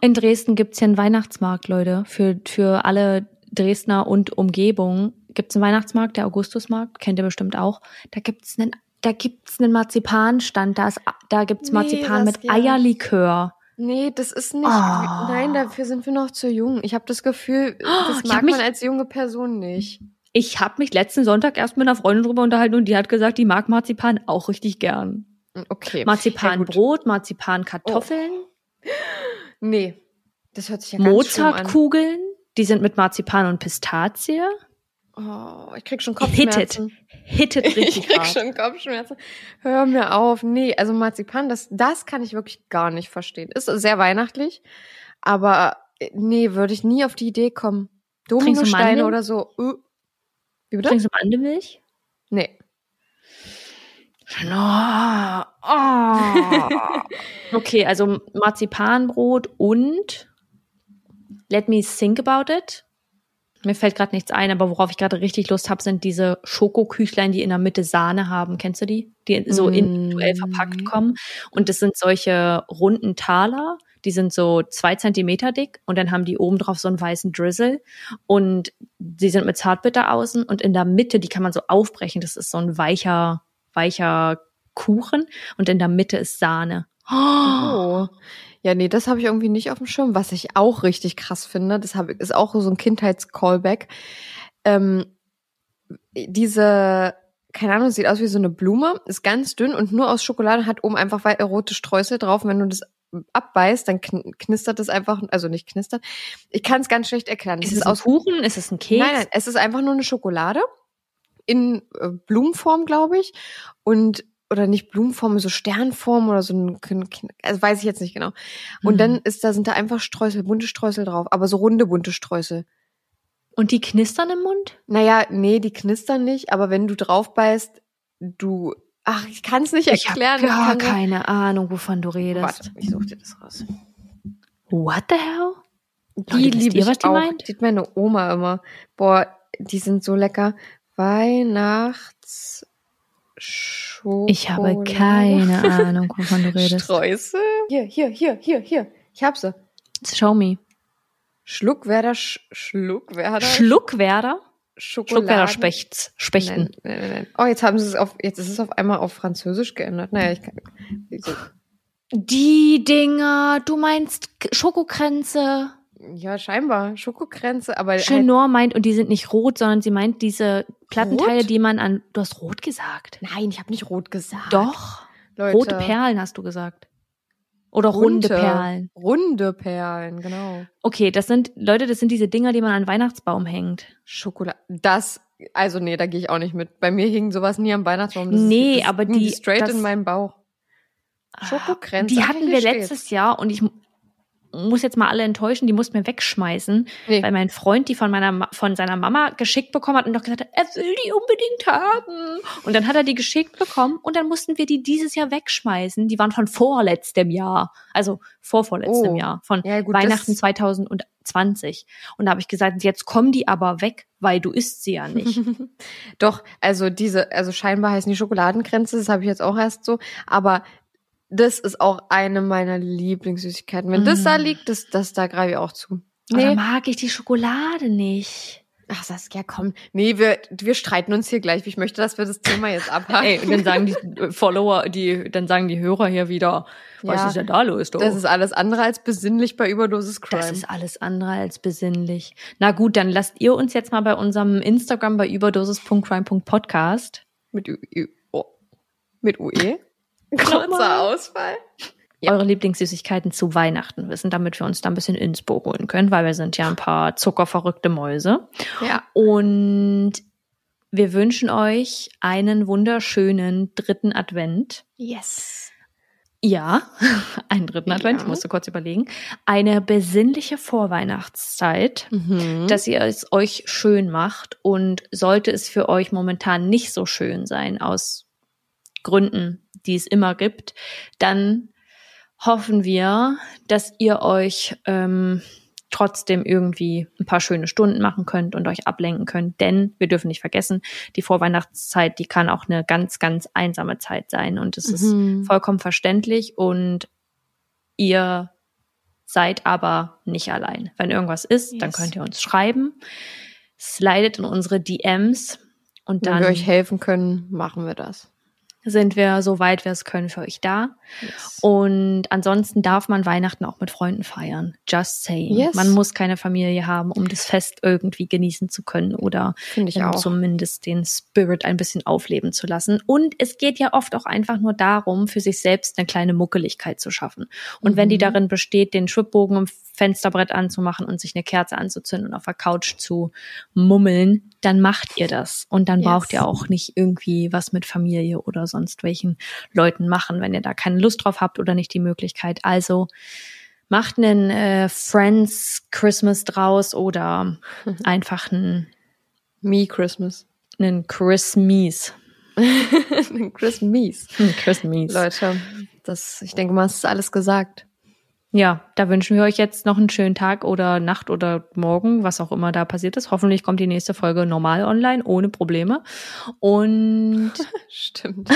In Dresden gibt's ja einen Weihnachtsmarkt, Leute. Für, für alle Dresdner und Umgebung gibt's einen Weihnachtsmarkt, der Augustusmarkt, kennt ihr bestimmt auch. Da gibt's einen, da gibt's einen Marzipanstand, da, ist, da gibt's Nee, Marzipan mit Saskia. Eierlikör. Nee, das ist nicht. Oh. Nein, dafür sind wir noch zu jung. Ich habe das Gefühl, das ich mag man als junge Person nicht. Ich habe mich letzten Sonntag erst mit einer Freundin drüber unterhalten und die hat gesagt, die mag Marzipan auch richtig gern. Okay. Marzipanbrot, Marzipankartoffeln, Nee, das hört sich ja ganz. Mozartkugeln, die sind mit Marzipan und Pistazie. Oh, ich krieg schon Hittet. Kopfschmerzen. Hittet Ich richtig krieg hart. schon Kopfschmerzen. Hör mir auf. Nee, also Marzipan, das, das kann ich wirklich gar nicht verstehen. Ist sehr weihnachtlich, aber äh, nee, würde ich nie auf die Idee kommen. Dominosteine oder so. Wie bitte? Trinkst du Mandelmilch? Nee. No. Oh. okay, also Marzipanbrot und let me think about it. Mir fällt gerade nichts ein, aber worauf ich gerade richtig Lust habe, sind diese Schokoküchlein, die in der Mitte Sahne haben. Kennst du die? Die so Mm. individuell verpackt kommen. Und das sind solche runden Taler, die sind so zwei Zentimeter dick und dann haben die oben drauf so einen weißen Drizzle und die sind mit Zartbitter außen und in der Mitte, die kann man so aufbrechen. Das ist so ein weicher, weicher Kuchen und in der Mitte ist Sahne. Oh. Ja, nee, das habe ich irgendwie nicht auf dem Schirm. Was ich auch richtig krass finde, das hab, ist auch so ein Kindheits-Callback. Ähm, diese, keine Ahnung, sieht aus wie so eine Blume, ist ganz dünn und nur aus Schokolade, hat oben einfach rote Streusel drauf. Und wenn du das abbeißt, dann kn knistert es einfach, also nicht knistert. Ich kann es ganz schlecht erklären. Das Ist es ein Kuchen? Ist es ein Keks? Nein, nein, es ist einfach nur eine Schokolade in äh, Blumenform, glaube ich. Und oder nicht Blumenform, so Sternform oder so ein, also weiß ich jetzt nicht genau. Und Mhm. dann ist da sind da einfach Streusel, bunte Streusel drauf, aber so runde bunte Streusel. Und die knistern im Mund? Naja, nee, die knistern nicht, aber wenn du drauf beißt, du, ach, ich kann es nicht Ich erklären. habe gar ich kann keine Ahnung, wovon du redest. Warte, ich suche dir das raus. What the hell? Die Leute, liebe ihr, ich was die auch. meint? Die hat meine Oma immer. Boah, die sind so lecker. Weihnachts Schokolade. Ich habe keine Ahnung, wovon du redest. Streusel? Hier, hier, hier, hier, hier. Ich hab sie. Show me. Schluckwerder, Sch Schluckwerder. Schluckwerder? Schokolade. Schluckwerder Spechts, Spechten. Nein, nein, nein, nein. Oh, jetzt haben sie es auf, jetzt ist es auf einmal auf Französisch geändert. Naja, ich kann. wieso? Die Dinger, du meinst Schokokränze. Ja, scheinbar. Schokokränze, aber halt, Chenor meint, und die sind nicht rot, sondern sie meint diese Plattenteile, Rot? die man an. Du hast rot gesagt. nein, ich habe nicht rot gesagt. Doch. Leute. Rote Perlen hast du gesagt. Oder runde Bunte. Perlen. Runde Perlen, genau. Okay, das sind, Leute, das sind diese Dinger, die man an den Weihnachtsbaum hängt. Schokolade. Das, also nee, da gehe ich auch nicht mit. Bei mir hing sowas nie am Weihnachtsbaum. Das Nee, ist, das aber die- straight das- in meinen Bauch. Schokokränze. Die hatten wir letztes Jahr und ich muss jetzt mal alle enttäuschen, die mussten wir wegschmeißen, Nee. weil mein Freund die von meiner von seiner Mama geschickt bekommen hat und doch gesagt hat, er will die unbedingt haben. Und dann hat er die geschickt bekommen und dann mussten wir die dieses Jahr wegschmeißen. Die waren von vorletztem Jahr, also vorvorletztem Oh. Jahr, von Ja, gut, Weihnachten das- 2020. Und da habe ich gesagt, jetzt kommen die aber weg, weil du isst sie ja nicht. Doch, also diese, also scheinbar heißen die Schokoladenkränze, das habe ich jetzt auch erst so, aber das ist auch eine meiner Lieblingssüßigkeiten. Wenn das da Mm. liegt, das, das da greife ich auch zu. Nee. mag ich die Schokolade nicht. Ach, Saskia, komm. Nee, wir, wir streiten uns hier gleich. Ich möchte, dass wir das Thema jetzt abhaken. Ey, und dann sagen die äh, Follower, die, dann sagen die Hörer hier wieder, was Ja, ist denn da los? Du? Das ist alles andere als besinnlich bei Überdosis Crime. Das ist alles andere als besinnlich. Na gut, dann lasst ihr uns jetzt mal bei unserem Instagram bei überdosis.crime.podcast. mit, Ü, Ü, oh, mit UE. Kurzer Ausfall. Ja. eure Lieblingssüßigkeiten zu Weihnachten wissen, damit wir uns da ein bisschen Inspo holen können, weil wir sind ja ein paar zuckerverrückte Mäuse. Ja. Und wir wünschen euch einen wunderschönen dritten Advent. Yes. Ja, einen dritten Advent, ich Ja. musste kurz überlegen. Eine besinnliche Vorweihnachtszeit. Mhm. dass ihr es euch schön macht und sollte es für euch momentan nicht so schön sein aus Gründen, die es immer gibt, dann hoffen wir, dass ihr euch ähm, trotzdem irgendwie ein paar schöne Stunden machen könnt und euch ablenken könnt, denn wir dürfen nicht vergessen, die Vorweihnachtszeit, die kann auch eine ganz, ganz einsame Zeit sein und es ist Mhm. vollkommen verständlich und ihr seid aber nicht allein. Wenn irgendwas ist, dann Yes. könnt ihr uns schreiben, slidet in unsere DMs und Wenn dann wir euch helfen können, machen wir das. Sind wir, soweit wir es können, für euch da. Yes. Und ansonsten darf man Weihnachten auch mit Freunden feiern. Just saying. Yes. Man muss keine Familie haben, um das Fest irgendwie genießen zu können oder ähm, zumindest den Spirit ein bisschen aufleben zu lassen. Und es geht ja oft auch einfach nur darum, für sich selbst eine kleine Muckeligkeit zu schaffen. Und wenn die Mhm. darin besteht, den Schwibbogen im Fensterbrett anzumachen und sich eine Kerze anzuzünden und auf der Couch zu mummeln, dann macht ihr das. Und dann Yes. braucht ihr auch nicht irgendwie was mit Familie oder sonst welchen Leuten machen, wenn ihr da keine Lust drauf habt oder nicht die Möglichkeit. Also Macht einen äh, Friends Christmas draus oder einfach einen, Me Christmas. einen Christmas. Christmas. Christmas. Leute, das, ich denke mal, es ist alles gesagt. Ja, da wünschen wir euch jetzt noch einen schönen Tag oder Nacht oder Morgen, was auch immer da passiert ist. Hoffentlich kommt die nächste Folge normal online, ohne Probleme. Und, Stimmt.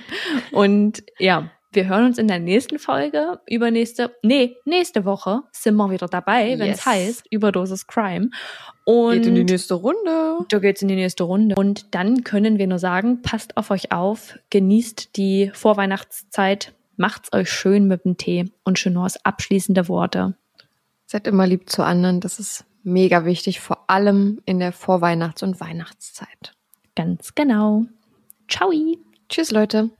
und ja, wir hören uns in der nächsten Folge. Übernächste, nee, nächste Woche sind wir wieder dabei, wenn es Yes. heißt Überdosis Crime. Und Geht in die nächste Runde. da geht's in die nächste Runde. Und dann können wir nur sagen, passt auf euch auf, genießt die Vorweihnachtszeit, macht's euch schön mit dem Tee und Chenors abschließende Worte. Seid immer lieb zu anderen. Das ist mega wichtig, vor allem in der Vorweihnachts- und Weihnachtszeit. Ganz genau. Ciao. Tschüss, Leute.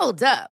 Hold up.